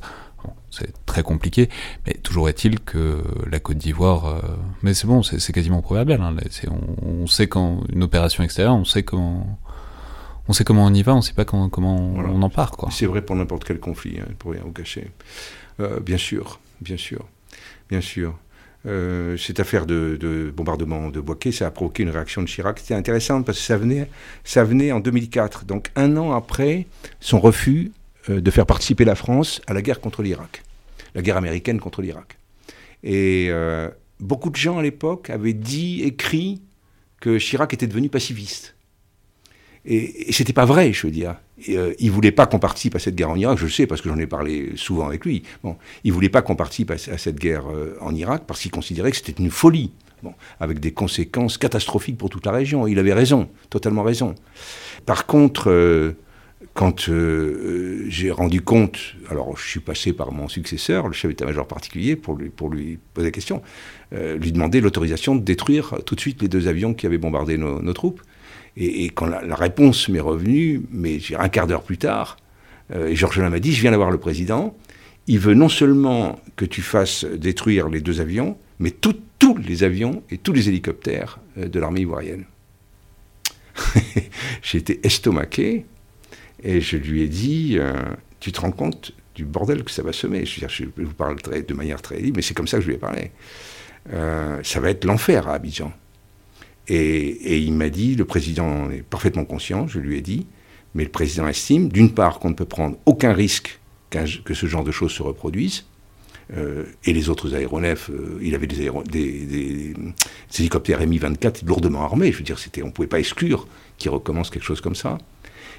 c'est très compliqué, mais toujours est-il que la Côte d'Ivoire, euh, mais c'est bon, c'est quasiment proverbial. Hein, on, sait quand une opération extérieure, on sait comment, on sait comment on y va, on sait pas comment, on en part. C'est vrai pour n'importe quel conflit, hein, pour rien vous cacher. Euh, bien sûr, bien sûr, bien sûr. Euh, cette affaire de, bombardement de Boaké, ça a provoqué une réaction de Chirac. C'était intéressant parce que ça venait, ça venait en 2004, donc un an après son refus de faire participer la France à la guerre contre l'Irak, la guerre américaine contre l'Irak. Et euh, beaucoup de gens à l'époque avaient dit, écrit que Chirac était devenu pacifiste. Et, et c'était pas vrai, je veux dire. Il euh, il voulait pas qu'on participe à cette guerre en Irak, je le sais parce que j'en ai parlé souvent avec lui. Bon, il voulait pas qu'on participe à, cette guerre en Irak parce qu'il considérait que c'était une folie, bon, avec des conséquences catastrophiques pour toute la région. Il avait raison, totalement raison. Par contre, quand euh, euh, j'ai rendu compte, alors je suis passé par mon successeur, le chef d'état-major particulier, pour lui, poser la question, euh, lui demander l'autorisation de détruire tout de suite les deux avions qui avaient bombardé nos, troupes. Et, quand la, réponse m'est revenue, mais un quart d'heure plus tard, Georges m'a dit, je viens d'avoir le président, il veut non seulement que tu fasses détruire les deux avions, mais tous les avions et tous les hélicoptères de l'armée ivoirienne. j'ai été estomaqué, et je lui ai dit, euh, tu te rends compte du bordel que ça va semer je, vous parle de manière très libre, mais c'est comme ça que je lui ai parlé. Euh, ça va être l'enfer à Abidjan. Et, il m'a dit, le président est parfaitement conscient, je lui ai dit, mais le président estime, d'une part, qu'on ne peut prendre aucun risque que ce genre de choses se reproduisent, euh, et les autres aéronefs, il avait des, des, hélicoptères Mi-24 lourdement armés, je veux dire, on ne pouvait pas exclure qu'il recommence quelque chose comme ça.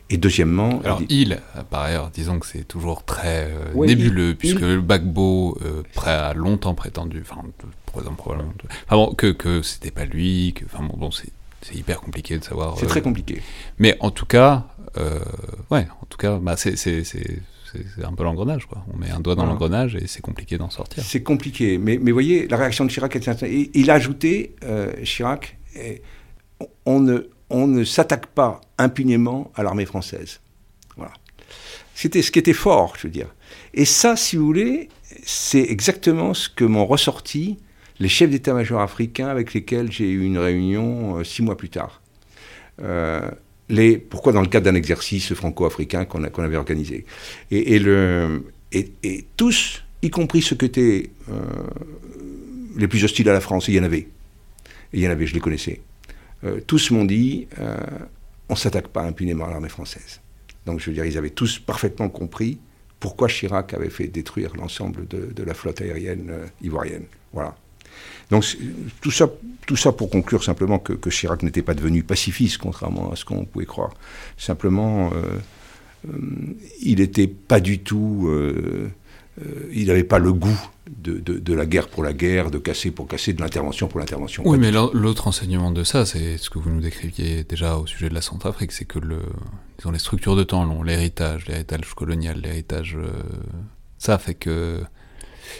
Et deuxièmement. Alors, il, par ailleurs, disons que c'est toujours très euh, nébuleux, puisque le Bagbo euh, a longtemps prétendu, enfin, probablement, enfin bon, que, que c'était pas lui, que, enfin bon, bon c'est hyper compliqué de savoir. C'est très euh, compliqué. Mais en tout cas, ouais, en tout cas, bah, c'est c'est un peu l'engrenage, quoi. On met un doigt dans l'engrenage et c'est compliqué d'en sortir. C'est compliqué, mais, mais voyez, la réaction de Chirac était Il a ajouté, euh, Chirac, on ne, on ne s'attaque pas impunément à l'armée française. Voilà. C'était ce qui était fort, je veux dire. Et ça, si vous voulez, c'est exactement ce que m'ont ressorti les chefs d'état-major africains avec lesquels j'ai eu une réunion euh, six mois plus tard. Euh, les, pourquoi dans le cadre d'un exercice franco-africain qu'on avait organisé. Et, tous, y compris ceux qui étaient euh, les plus hostiles à la France, il y en avait. il y en avait, je les connaissais. Euh, tous m'ont dit, euh, on ne s'attaque pas impunément à l'armée française. Donc je veux dire, ils avaient tous parfaitement compris pourquoi Chirac avait fait détruire l'ensemble de, la flotte aérienne ivoirienne. Voilà. Donc tout ça, tout ça pour conclure simplement que, Chirac n'était pas devenu pacifiste, contrairement à ce qu'on pouvait croire. Simplement, euh, euh, il n'était pas du tout... Euh, il n'avait pas le goût de, la guerre pour la guerre, de casser pour casser, de l'intervention pour l'intervention. Oui, mais l'autre enseignement de ça, c'est ce que vous nous décriviez déjà au sujet de la Centrafrique, c'est que le, les structures de temps l'héritage, l'héritage colonial, l'héritage... ça fait que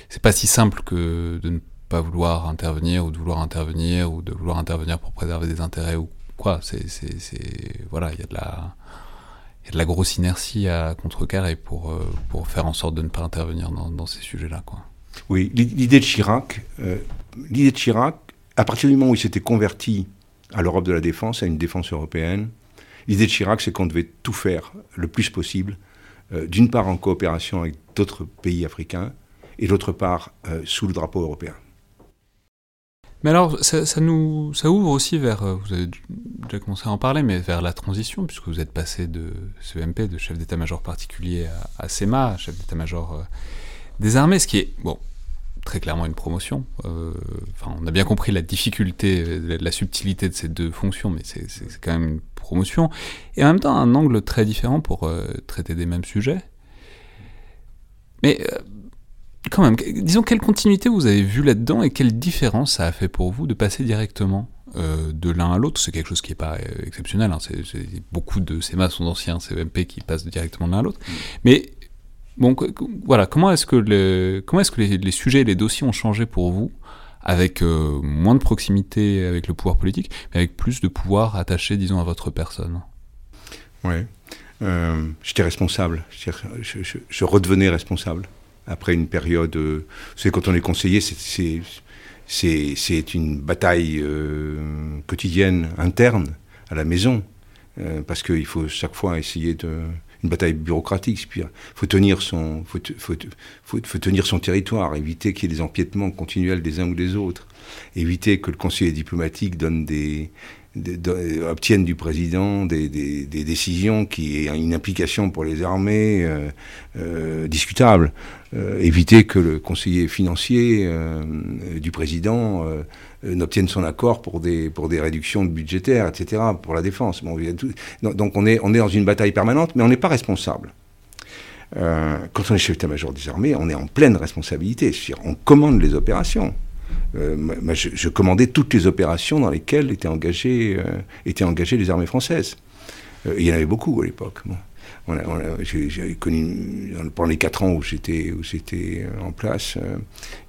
c'est pas si simple que de ne pas vouloir intervenir ou de vouloir intervenir ou de vouloir intervenir pour préserver des intérêts ou quoi. C'est, voilà, il y a de la, y a de la grosse inertie à contrecarrer pour euh, pour faire en sorte de ne pas intervenir dans, ces sujets-là. Oui, l'idée de Chirac, euh, l'idée de Chirac, à partir du moment où il s'était converti à l'Europe de la défense, à une défense européenne, l'idée de Chirac, c'est qu'on devait tout faire le plus possible, euh, d'une part en coopération avec d'autres pays africains, et d'autre part sous le drapeau européen. Mais alors, ça, nous, ça ouvre aussi vers, euh, vous avez déjà commencé à en parler, mais vers la transition, puisque vous êtes passé de CEMP, de chef d'état-major particulier, à, SEMA, chef d'état-major euh, des armées, ce qui est, bon, très clairement une promotion. Euh, enfin, on a bien compris la difficulté, la, subtilité de ces deux fonctions, mais c'est quand même une promotion. Et en même temps, un angle très différent pour traiter des mêmes sujets. Mais quand même, disons quelle continuité vous avez vu là-dedans et quelle différence ça a fait pour vous de passer directement euh, de l'un à l'autre? C'est quelque chose qui n'est pas euh, exceptionnel. Hein. Beaucoup de CEMA sont d'anciens CEMP qui passent directement de l'un à l'autre. Mais bon, voilà, comment est-ce que, le, comment est-ce que les, sujets et les dossiers ont changé pour vous avec euh, moins de proximité avec le pouvoir politique, mais avec plus de pouvoir attaché, disons, à votre personne? Oui. j'étais responsable. je redevenais responsable après une période. Euh, savez, quand on est conseiller, c'est une bataille euh, quotidienne, interne, à la maison, euh, parce qu'il faut chaque fois essayer de une bataille bureaucratique. Il faut tenir son, faut, faut, faut, tenir son territoire, éviter qu'il y ait des empiètements continuels des uns ou des autres, éviter que le conseiller diplomatique donne des, obtiennent du président des, décisions qui aient une implication pour les armées euh, euh, discutable. Euh, éviter que le conseiller financier du président n'obtienne son accord pour des, pour des réductions budgétaires, etc., pour la défense. Donc on est, on est dans une bataille permanente, mais on n'est pas responsable. quand on est chef d'état-major des armées, on est en pleine responsabilité. On commande les opérations. Euh, je, commandais toutes les opérations dans lesquelles étaient engagées, euh, étaient engagées les armées françaises. Euh, il y en avait beaucoup à l'époque. J'ai connu pendant les quatre ans où j'étais où j'étais en place,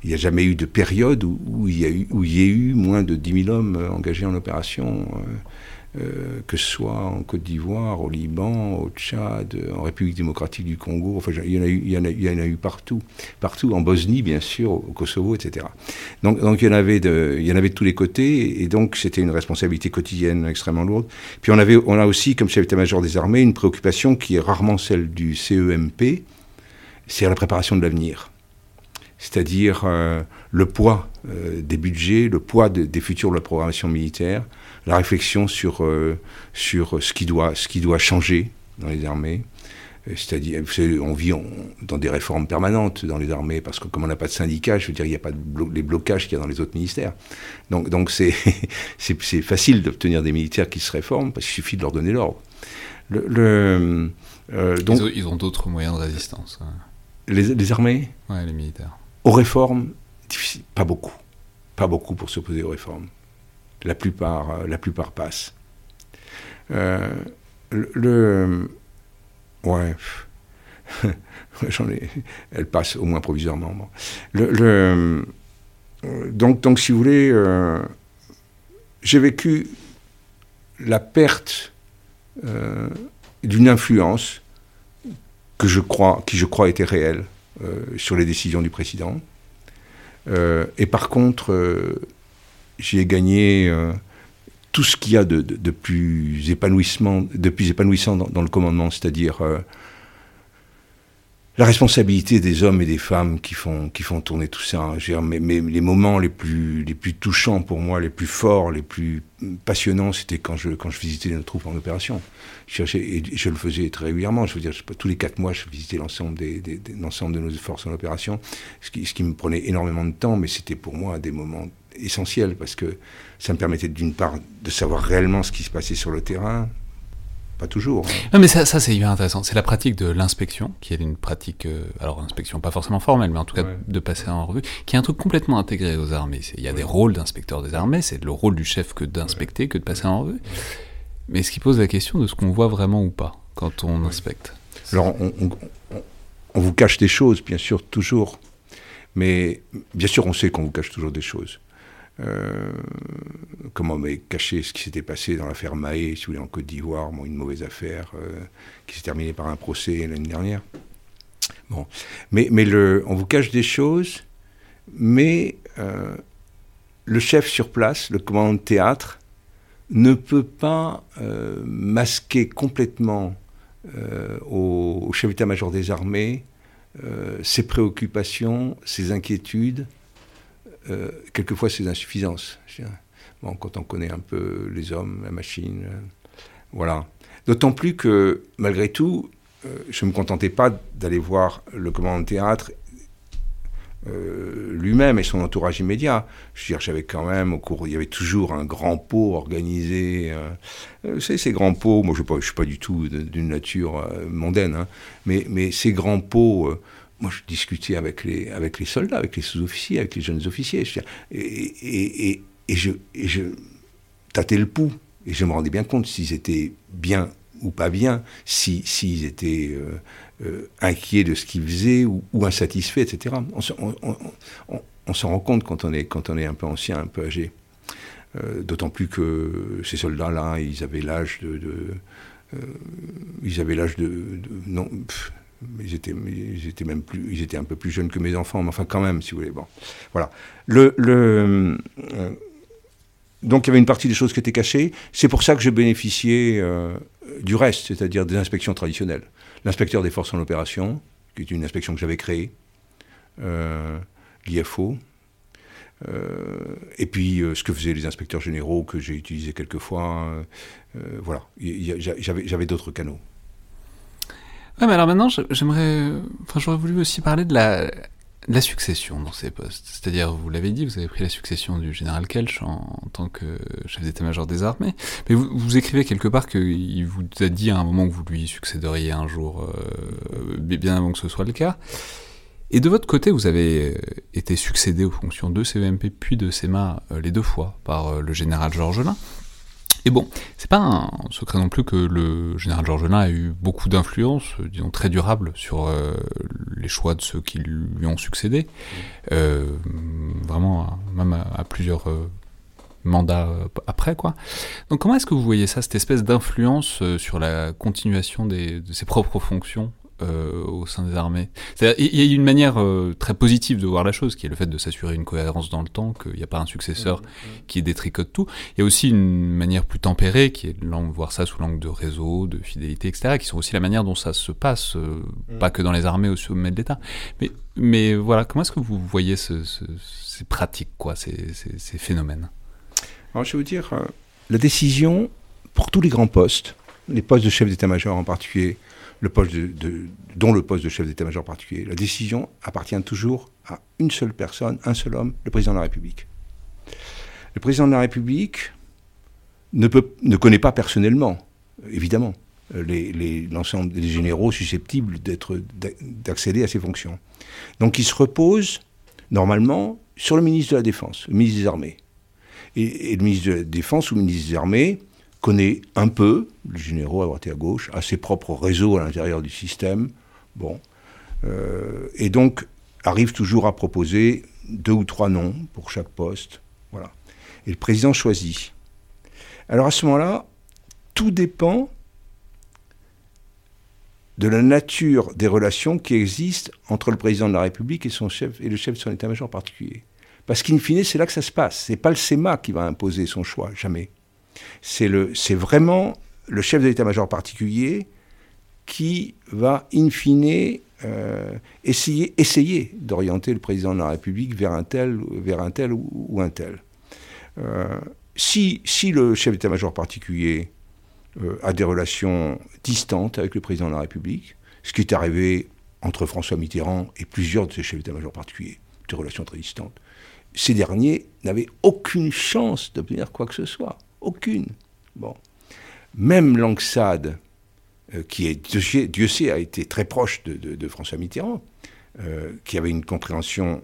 il n'y a jamais eu de période où, il y a eu où y a eu moins de 10 000 hommes engagés en opération. Euh, que ce soit en Côte d'Ivoire, au Liban, au Tchad, en République démocratique du Congo, enfin il y en a eu, partout, partout, en Bosnie bien sûr, au Kosovo, etc. Donc, donc il, y en avait de, il y en avait de tous les côtés, et donc c'était une responsabilité quotidienne extrêmement lourde. Puis on, avait, on a aussi, comme chef d'état-major des armées, une préoccupation qui est rarement celle du CEMP, c'est la préparation de l'avenir. C'est-à-dire euh, le poids euh, des budgets, le poids des futurs de la programmation militaire, la réflexion sur, euh, sur ce, qui doit, ce qui doit changer dans les armées. Euh, c'est-à-dire, on vit dans des réformes permanentes dans les armées, parce que comme on n'a pas de syndicat, je veux dire, il n'y a pas les blocages qu'il y a dans les autres ministères. Donc, donc c'est, c'est, facile d'obtenir des militaires qui se réforment, parce qu'il suffit de leur donner l'ordre. Le, euh, donc, ils ont, d'autres moyens de résistance. Hein. Les, les, armées Ouais, les militaires. Aux réformes, pas beaucoup. Pas beaucoup pour s'opposer aux réformes la plupart, euh, la plupart passent. Euh, le, ouais, elle passe au moins provisoirement. Le, donc, donc, si vous voulez, euh, j'ai vécu la perte euh, d'une influence qui je crois était réelle euh, sur les décisions du président. et par contre, j'y ai gagné tout ce qu'il y a de, plus, épanouissant dans, le commandement, c'est-à-dire euh, la responsabilité des hommes et des femmes qui font, tourner tout ça. mais, les moments les plus, touchants pour moi, les plus forts, les plus passionnants, c'était quand je, visitais nos troupes en opération. Je, le faisais très régulièrement. Je veux dire, tous les quatre mois, je visitais l'ensemble, de nos forces en opération, ce qui me prenait énormément de temps, mais c'était pour moi des moments essentiels parce que ça me permettait d'une part de savoir réellement ce qui se passait sur le terrain, pas toujours. Hein. Non, mais ça, ça c'est hyper intéressant. C'est la pratique de l'inspection, qui est une pratique, euh, alors inspection pas forcément formelle, mais en tout cas de passer en revue, qui est un truc complètement intégré aux armées. Il y a des rôles d'inspecteur des armées, c'est le rôle du chef que d'inspecter, que de passer en revue. Mais ce qui pose la question de ce qu'on voit vraiment ou pas quand on inspecte. Alors, on, on, vous cache des choses, bien sûr, toujours. Mais bien sûr, on sait qu'on vous cache toujours des choses. Euh, comment cacher ce qui s'était passé dans l'affaire Mahé, si vous voulez, en Côte d'Ivoire, une mauvaise affaire euh, qui s'est terminée par un procès l'année dernière. Bon, mais, on vous cache des choses, mais euh, le chef sur place, le commandant de théâtre, ne peut pas masquer complètement au, chef d'état-major des armées ses préoccupations, ses inquiétudes, euh, quelquefois ses insuffisances. Bon, quand on connaît un peu les hommes, la machine, euh, voilà. D'autant plus que, malgré tout, euh, je ne me contentais pas d'aller voir le commandant de théâtre lui-même et son entourage immédiat. Je veux dire, j'avais quand même, au cours, il y avait toujours un grand pot organisé. savez, ces grands pots, moi je ne suis, pas du tout d'une nature mondaine, hein, mais, mais ces grands pots moi, je discutais avec les, avec les soldats, avec les sous-officiers, avec les jeunes officiers. Et, je tâtais le pouls. Et je me rendais bien compte s'ils étaient bien ou pas bien, s'ils si, étaient euh, euh, inquiets de ce qu'ils faisaient ou, insatisfaits, etc. On, s'en rend compte quand on, est, quand on est un peu ancien, un peu âgé. Euh, d'autant plus que ces soldats-là, ils avaient l'âge de... ils avaient l'âge de, non, ils étaient, même plus, ils étaient un peu plus jeunes que mes enfants, mais enfin quand même, si vous voulez. Bon, voilà. Euh, donc il y avait une partie des choses qui étaient cachées. C'est pour ça que je bénéficiais euh, du reste, c'est-à-dire des inspections traditionnelles. L'inspecteur des forces en opération, qui est une inspection que j'avais créée, euh, l'IFO, et puis ce que faisaient les inspecteurs généraux que j'ai utilisé quelquefois. voilà, j'avais d'autres canaux. Ouais, mais alors maintenant, j'aimerais. Enfin, j'aurais voulu aussi parler de la, succession dans ces postes. C'est-à-dire, vous l'avez dit, vous avez pris la succession du général Kelch en, tant que chef d'état-major des armées. Mais vous, vous écrivez quelque part qu'il vous a dit à un moment que vous lui succéderiez un jour, euh, bien avant que ce soit le cas. Et de votre côté, vous avez été succédé aux fonctions de CEMP puis de SEMA euh, les deux fois par euh, le général Georges Lain. Et bon, c'est pas un secret non plus que le général Georgelin a eu beaucoup d'influence, euh, disons très durable, sur euh, les choix de ceux qui lui ont succédé. Euh, vraiment, même à, plusieurs mandats après, quoi. Donc comment est-ce que vous voyez ça, cette espèce d'influence sur la continuation de ses propres fonctions euh, au sein des armées. Il y a une manière euh, très positive de voir la chose, qui est le fait de s'assurer une cohérence dans le temps, qu'il n'y a pas un successeur mmh, mmh. qui détricote tout. Il y a aussi une manière plus tempérée, qui est de voir ça sous l'angle de réseau, de fidélité, etc., qui sont aussi la manière dont ça se passe, euh, mmh. pas que dans les armées au sommet de l'État. Mais, mais voilà, comment est-ce que vous voyez ces pratiques, quoi, ces, ces phénomènes? Alors, je vais vous dire, la décision pour tous les grands postes, les postes de chef d'état-major en particulier, le poste de, dont le poste de chef d'état-major particulier. La décision appartient toujours à une seule personne, un seul homme, le président de la République. Le président de la République ne, peut, ne connaît pas personnellement, évidemment, l'ensemble des généraux susceptibles d'accéder à ces fonctions. Donc il se repose normalement sur le ministre de la Défense, le ministre des Armées. Et, et le ministre de la Défense ou le ministre des Armées connaît un peu les généraux à droite et à gauche, a ses propres réseaux à l'intérieur du système, bon, euh, et donc arrive toujours à proposer deux ou trois noms pour chaque poste, voilà. Et le président choisit. Alors à ce moment-là, tout dépend de la nature des relations qui existent entre le président de la République et, son chef, et le chef de son état-major particulier. Parce qu'in fine, c'est là que ça se passe. C'est pas le SEMA qui va imposer son choix, jamais. C'est vraiment le chef de l'état-major particulier qui va, in fine, euh, essayer, d'orienter le président de la République vers un tel, vers un tel ou, un tel. Euh, si, si le chef d'état-major particulier euh, a des relations distantes avec le président de la République, ce qui est arrivé entre François Mitterrand et plusieurs de ses chefs d'état-major particuliers, des relations très distantes. Ces derniers n'avaient aucune chance d'obtenir quoi que ce soit. Aucune. Bon. Même Langsade, euh, qui est, Dieu sait, a été très proche de, François Mitterrand, euh, qui avait une compréhension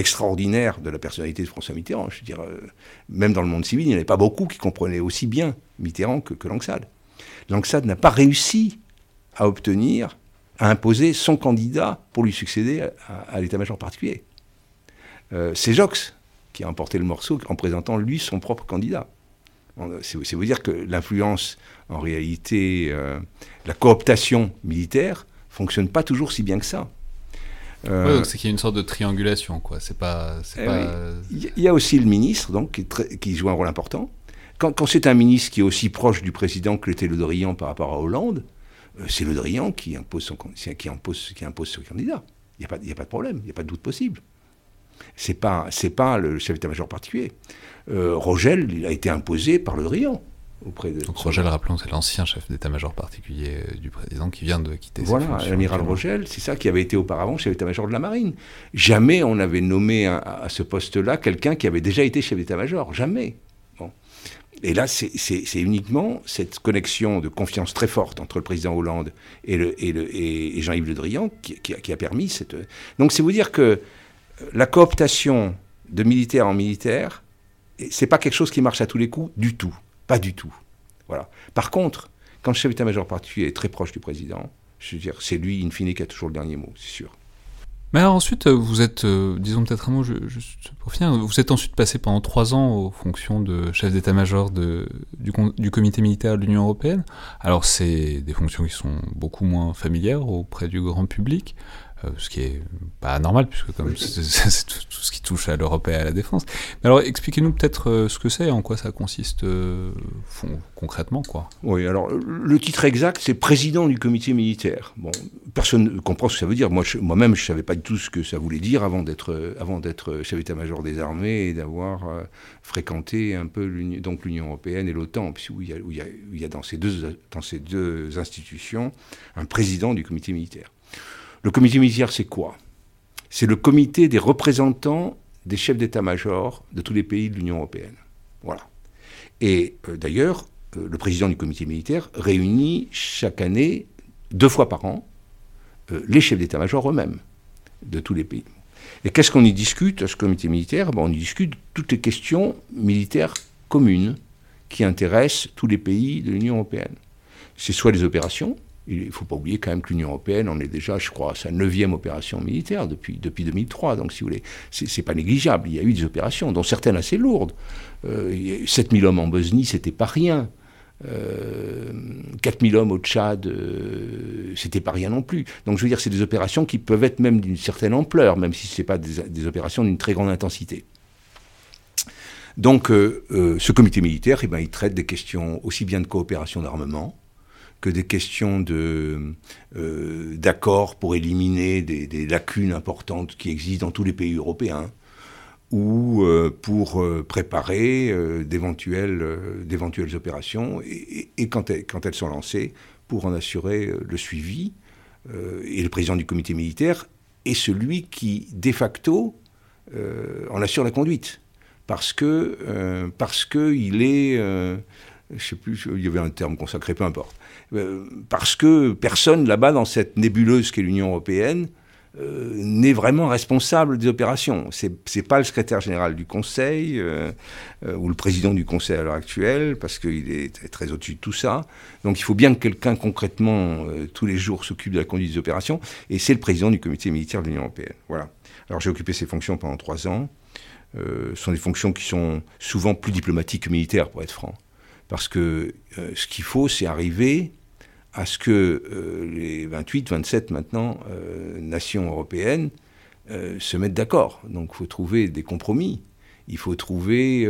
extraordinaire de la personnalité de François Mitterrand. Je veux dire, euh, même dans le monde civil, il n'y en avait pas beaucoup qui comprenaient aussi bien Mitterrand que, que Langsade. N'a pas réussi à obtenir, à imposer son candidat pour lui succéder à, l'état-major particulier. Euh, c'est Jox qui a emporté le morceau en présentant lui son propre candidat. C'est vous dire que l'influence, en réalité, euh, la cooptation militaire fonctionne pas toujours si bien que ça. Euh, c'est qu'il y a une sorte de triangulation, quoi. C'est pas. Eh il y a aussi le ministre, donc, qui, joue un rôle important. Quand, c'est un ministre qui est aussi proche du président que l'était Le Drian par rapport à Hollande, euh, c'est Le Drian qui impose son, qui impose, qui impose son candidat. Il n'y a pas de problème, il n'y a pas de doute possible. C'est pas, c'est pas le chef d'état-major particulier. Euh, Rogel, il a été imposé par Le Drian. Donc Rogel, rappelons, c'est l'ancien chef d'état-major particulier euh, du président qui vient de quitter voilà, l'amiral Rogel, c'est ça qui avait été auparavant chef d'état-major de la marine. Jamais on avait nommé à, ce poste-là quelqu'un qui avait déjà été chef d'état-major, jamais. Bon. Et là, c'est uniquement cette connexion de confiance très forte entre le président Hollande et, le, et, le, et Jean-Yves Le Drian qui, qui, a permis cette... Donc c'est vous dire que la cooptation de militaire en militaire, c'est pas quelque chose qui marche à tous les coups du tout. Pas du tout. Voilà. Par contre, quand le chef d'état-major particulier est très proche du président, je veux dire, c'est lui, in fine, qui a toujours le dernier mot, c'est sûr. Mais alors ensuite, euh, vous êtes, euh, disons peut-être un mot, juste pour finir, vous êtes ensuite passé pendant trois ans aux fonctions de chef d'état-major du, du comité militaire de l'Union européenne. Alors c'est des fonctions qui sont beaucoup moins familières auprès du grand public. Euh, ce qui est pas normal puisque comme c'est tout, ce qui touche à l'Europe et à la défense. Mais alors expliquez-nous peut-être euh, ce que c'est, en quoi ça consiste euh, concrètement quoi. Oui, alors le titre exact c'est président du comité militaire. Bon, personne ne comprend ce que ça veut dire. Moi, moi-même, je savais pas du tout ce que ça voulait dire avant d'être avant d'être chef d'état-major des armées et d'avoir fréquenté un peu donc l'Union européenne et l'OTAN, où il y a, où il y a, où il y a dans ces deux dans ces deux institutions un président du comité militaire. Le comité militaire, c'est quoi? C'est le comité des représentants des chefs d'état-major de tous les pays de l'Union européenne. Voilà. Et euh, d'ailleurs, euh, le président du comité militaire réunit chaque année, deux fois par an, euh, les chefs d'état-major eux-mêmes de tous les pays. Et qu'est-ce qu'on y discute à ce comité militaire? Ben, On y discute toutes les questions militaires communes qui intéressent tous les pays de l'Union européenne. C'est soit les opérations, il ne faut pas oublier quand même que l'Union européenne en est déjà, je crois, à sa neuvième opération militaire depuis, depuis 2003. Donc, si vous voulez, c'est pas négligeable. Il y a eu des opérations, dont certaines assez lourdes. Euh, 7000 hommes en Bosnie, c'était pas rien. Euh, 4000 hommes au Tchad, euh, c'était pas rien non plus. Donc, je veux dire, c'est des opérations qui peuvent être même d'une certaine ampleur, même si ce n'est pas des, opérations d'une très grande intensité. Donc, euh, euh, ce comité militaire, eh ben, il traite des questions aussi bien de coopération d'armement, que des questions de, euh, d'accord pour éliminer des, lacunes importantes qui existent dans tous les pays européens, ou euh, pour euh, préparer d'éventuelles, opérations, et, quand, elles, sont lancées, pour en assurer le suivi. et le président du comité militaire est celui qui, de facto, en assure la conduite. Parce que, parce que il est, je sais plus, il y avait un terme consacré, peu importe. Euh, parce que personne là-bas, dans cette nébuleuse qu'est l'Union européenne, euh, n'est vraiment responsable des opérations. C'est n'est pas le secrétaire général du Conseil euh, ou le président du Conseil à l'heure actuelle, parce qu'il est très au-dessus de tout ça. Donc il faut bien que quelqu'un concrètement, tous les jours, s'occupe de la conduite des opérations, et c'est le président du comité militaire de l'Union européenne. Voilà. Alors j'ai occupé ces fonctions pendant trois ans. ce sont des fonctions qui sont souvent plus diplomatiques que militaires, pour être franc. Parce que ce qu'il faut, c'est arriver à ce que euh, les 28, 27 maintenant euh, nations européennes euh, se mettent d'accord. Donc il faut trouver des compromis. Il faut trouver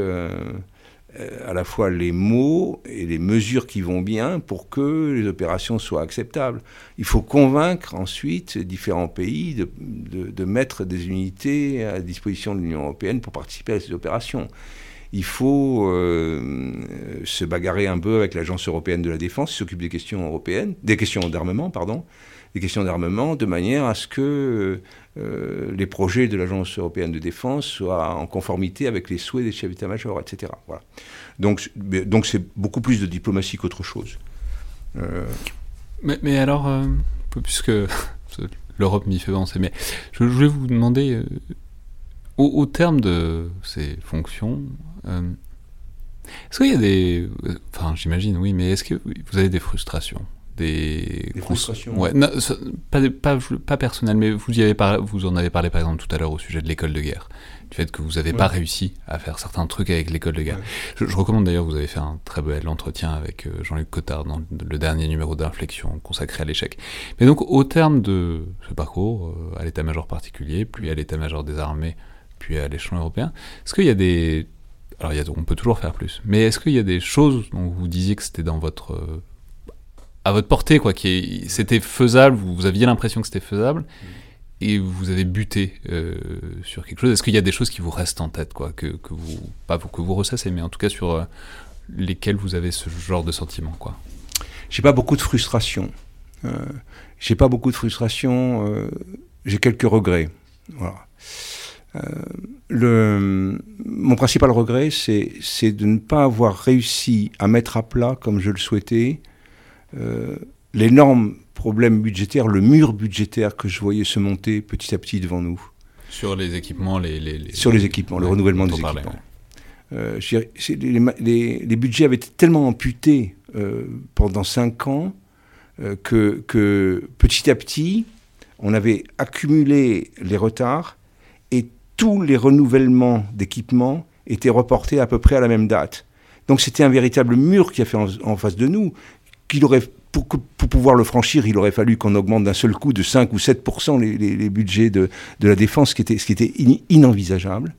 à la fois les mots et les mesures qui vont bien pour que les opérations soient acceptables. Il faut convaincre ensuite différents pays de, de mettre des unités à disposition de l'Union européenne pour participer à ces opérations il faut euh, se bagarrer un peu avec l'Agence européenne de la défense qui s'occupe des questions européennes, des questions d'armement, pardon, des questions d'armement, de manière à ce que euh, les projets de l'Agence européenne de défense soient en conformité avec les souhaits des chefs d'état-major, etc. Voilà. Donc, donc c'est beaucoup plus de diplomatie qu'autre chose. Euh, mais, alors, puisque l'Europe m'y fait penser, mais je, voulais vous demander au, terme de ces fonctions, euh, est-ce qu'il y a des. Enfin, j'imagine, oui, mais est-ce que vous avez des frustrations des, frustrations ouais, pas, pas, pas personnelles, mais vous, y avez vous en avez parlé par exemple tout à l'heure au sujet de l'école de guerre, du fait que vous n'avez pas réussi à faire certains trucs avec l'école de guerre. Je, recommande d'ailleurs, vous avez fait un très bel entretien avec euh, Jean-Luc Cotard dans le dernier numéro d'Inflexion consacré à l'échec. Mais donc, au terme de ce parcours, euh, à l'état-major particulier, puis à l'état-major des armées, puis à l'échelon européen, est-ce qu'il y a des alors, on peut toujours faire plus. Mais est-ce qu'il y a des choses dont vous disiez que c'était dans votre. Euh, à votre portée, quoi, qui c'était faisable, vous, aviez l'impression que c'était faisable, et vous avez buté euh, sur quelque chose? Est-ce qu'il y a des choses qui vous restent en tête, quoi, que, que vous. Pas que vous ressassez, mais en tout cas sur euh, lesquelles vous avez ce genre de sentiment, quoi? J'ai pas beaucoup de frustration. j'ai pas beaucoup de frustration. j'ai quelques regrets. Voilà. Euh, le, mon principal regret, c'est de ne pas avoir réussi à mettre à plat, comme je le souhaitais, euh, l'énorme problème budgétaire, le mur budgétaire que je voyais se monter petit à petit devant nous. Sur les équipements, les, sur les équipements, le renouvellement des équipements. Euh, les, les, budgets avaient été tellement amputés pendant cinq ans que, que petit à petit, on avait accumulé les retards tous les renouvellements d'équipements étaient reportés à peu près à la même date. Donc c'était un véritable mur qui a fait en, face de nous, qu'il aurait pour, pouvoir le franchir, il aurait fallu qu'on augmente d'un seul coup de 5 ou 7 les, les, budgets de, la défense, ce qui était, ce qui était inenvisageable.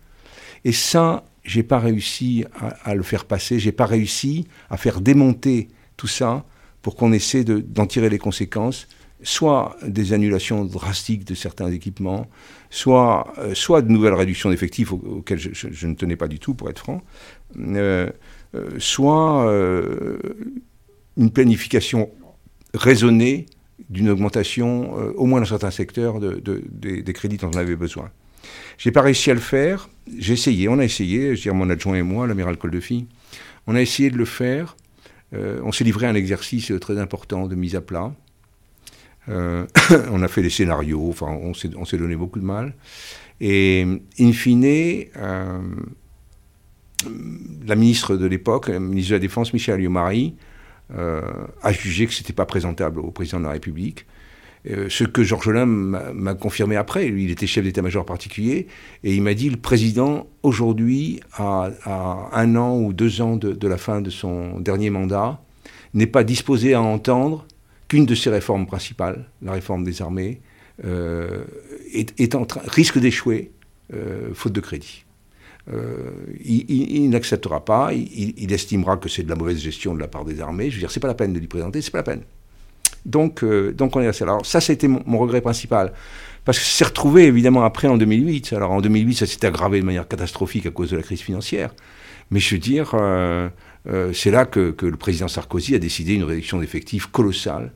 Et ça, j'ai pas réussi à, le faire passer, j'ai pas réussi à faire démonter tout ça pour qu'on essaie d'en tirer les conséquences soit des annulations drastiques de certains équipements, soit, euh, soit de nouvelles réductions d'effectifs auxquelles je, ne tenais pas du tout, pour être franc, euh, euh, soit une planification raisonnée d'une augmentation, au moins dans certains secteurs, de, des, crédits dont on avait besoin. J'ai pas réussi à le faire. J'ai essayé, on a essayé, je dire mon adjoint et moi, l'amiral Coldefi, on a essayé de le faire. on s'est livré à un exercice très important de mise à plat. Euh, on a fait des scénarios, enfin, on s'est donné beaucoup de mal. Et in fine, euh, la ministre de l'époque, la ministre de la Défense, Michel Alliot-Marie, euh, a jugé que ce n'était pas présentable au président de la République. ce que Georges Lain m'a confirmé après, lui, il était chef d'état-major particulier, et il m'a dit le président, aujourd'hui, à, un an ou deux ans de la fin de son dernier mandat, n'est pas disposé à entendre qu'une de ses réformes principales, la réforme des armées, euh, est, en train, risque d'échouer euh, faute de crédit. Euh, il, n'acceptera pas, il, estimera que c'est de la mauvaise gestion de la part des armées. Je veux dire, c'est pas la peine de lui présenter, c'est pas la peine. Donc, donc on est resté. Alors ça, c'était mon, mon, regret principal. Parce que c'est retrouvé évidemment après en 2008. Alors en 2008, ça s'est aggravé de manière catastrophique à cause de la crise financière. Mais je veux dire, c'est là que, que, le président Sarkozy a décidé une réduction d'effectifs colossale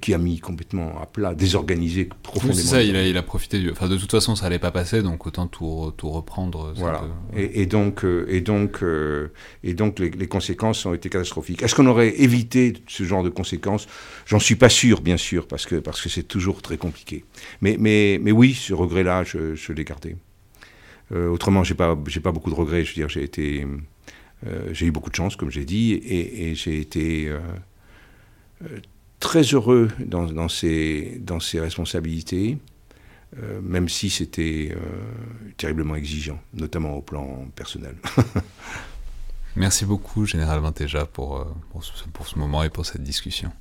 qui a mis complètement à plat, désorganisé profondément. c'est ça, il a, il a profité du. Enfin, de toute façon, ça allait pas passer, donc autant tout, tout reprendre. Voilà. Et, donc, et donc, et donc les, les, conséquences ont été catastrophiques. Est-ce qu'on aurait évité ce genre de conséquences? J'en suis pas sûr, bien sûr, parce que parce que c'est toujours très compliqué. Mais, mais, mais oui, ce regret-là, je, je l'ai gardé. autrement, j'ai pas, j'ai pas beaucoup de regrets. Je veux dire, j'ai été euh, j'ai eu beaucoup de chance, comme j'ai dit, et, j'ai été euh, euh, très heureux dans, ces responsabilités, même si c'était terriblement exigeant, notamment au plan personnel. Merci beaucoup, Général Vintéja, pour, pour, pour ce moment et pour cette discussion.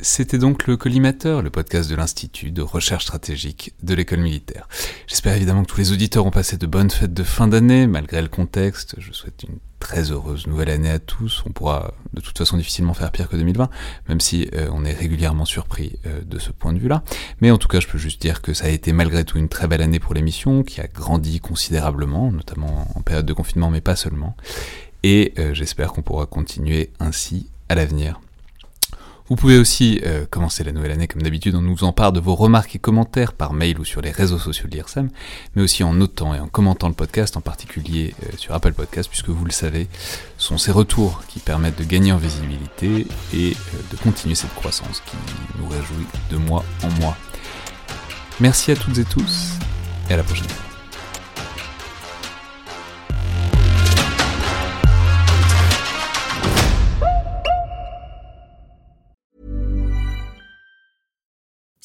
C'était donc le Collimateur, le podcast de l'Institut de recherche stratégique de l'école militaire. J'espère évidemment que tous les auditeurs ont passé de bonnes fêtes de fin d'année, malgré le contexte. Je souhaite une très heureuse nouvelle année à tous. On pourra de toute façon difficilement faire pire que 2020, même si euh, on est régulièrement surpris euh, de ce point de vue-là. Mais en tout cas, je peux juste dire que ça a été malgré tout une très belle année pour l'émission, qui a grandi considérablement, notamment en période de confinement, mais pas seulement. Et euh, j'espère qu'on pourra continuer ainsi à l'avenir. Vous pouvez aussi euh, commencer la nouvelle année comme d'habitude en nous part de vos remarques et commentaires par mail ou sur les réseaux sociaux de l'IRSEM, mais aussi en notant et en commentant le podcast, en particulier euh, sur Apple Podcast, puisque vous le savez, ce sont ces retours qui permettent de gagner en visibilité et euh, de continuer cette croissance qui nous réjouit de mois en mois. Merci à toutes et tous et à la prochaine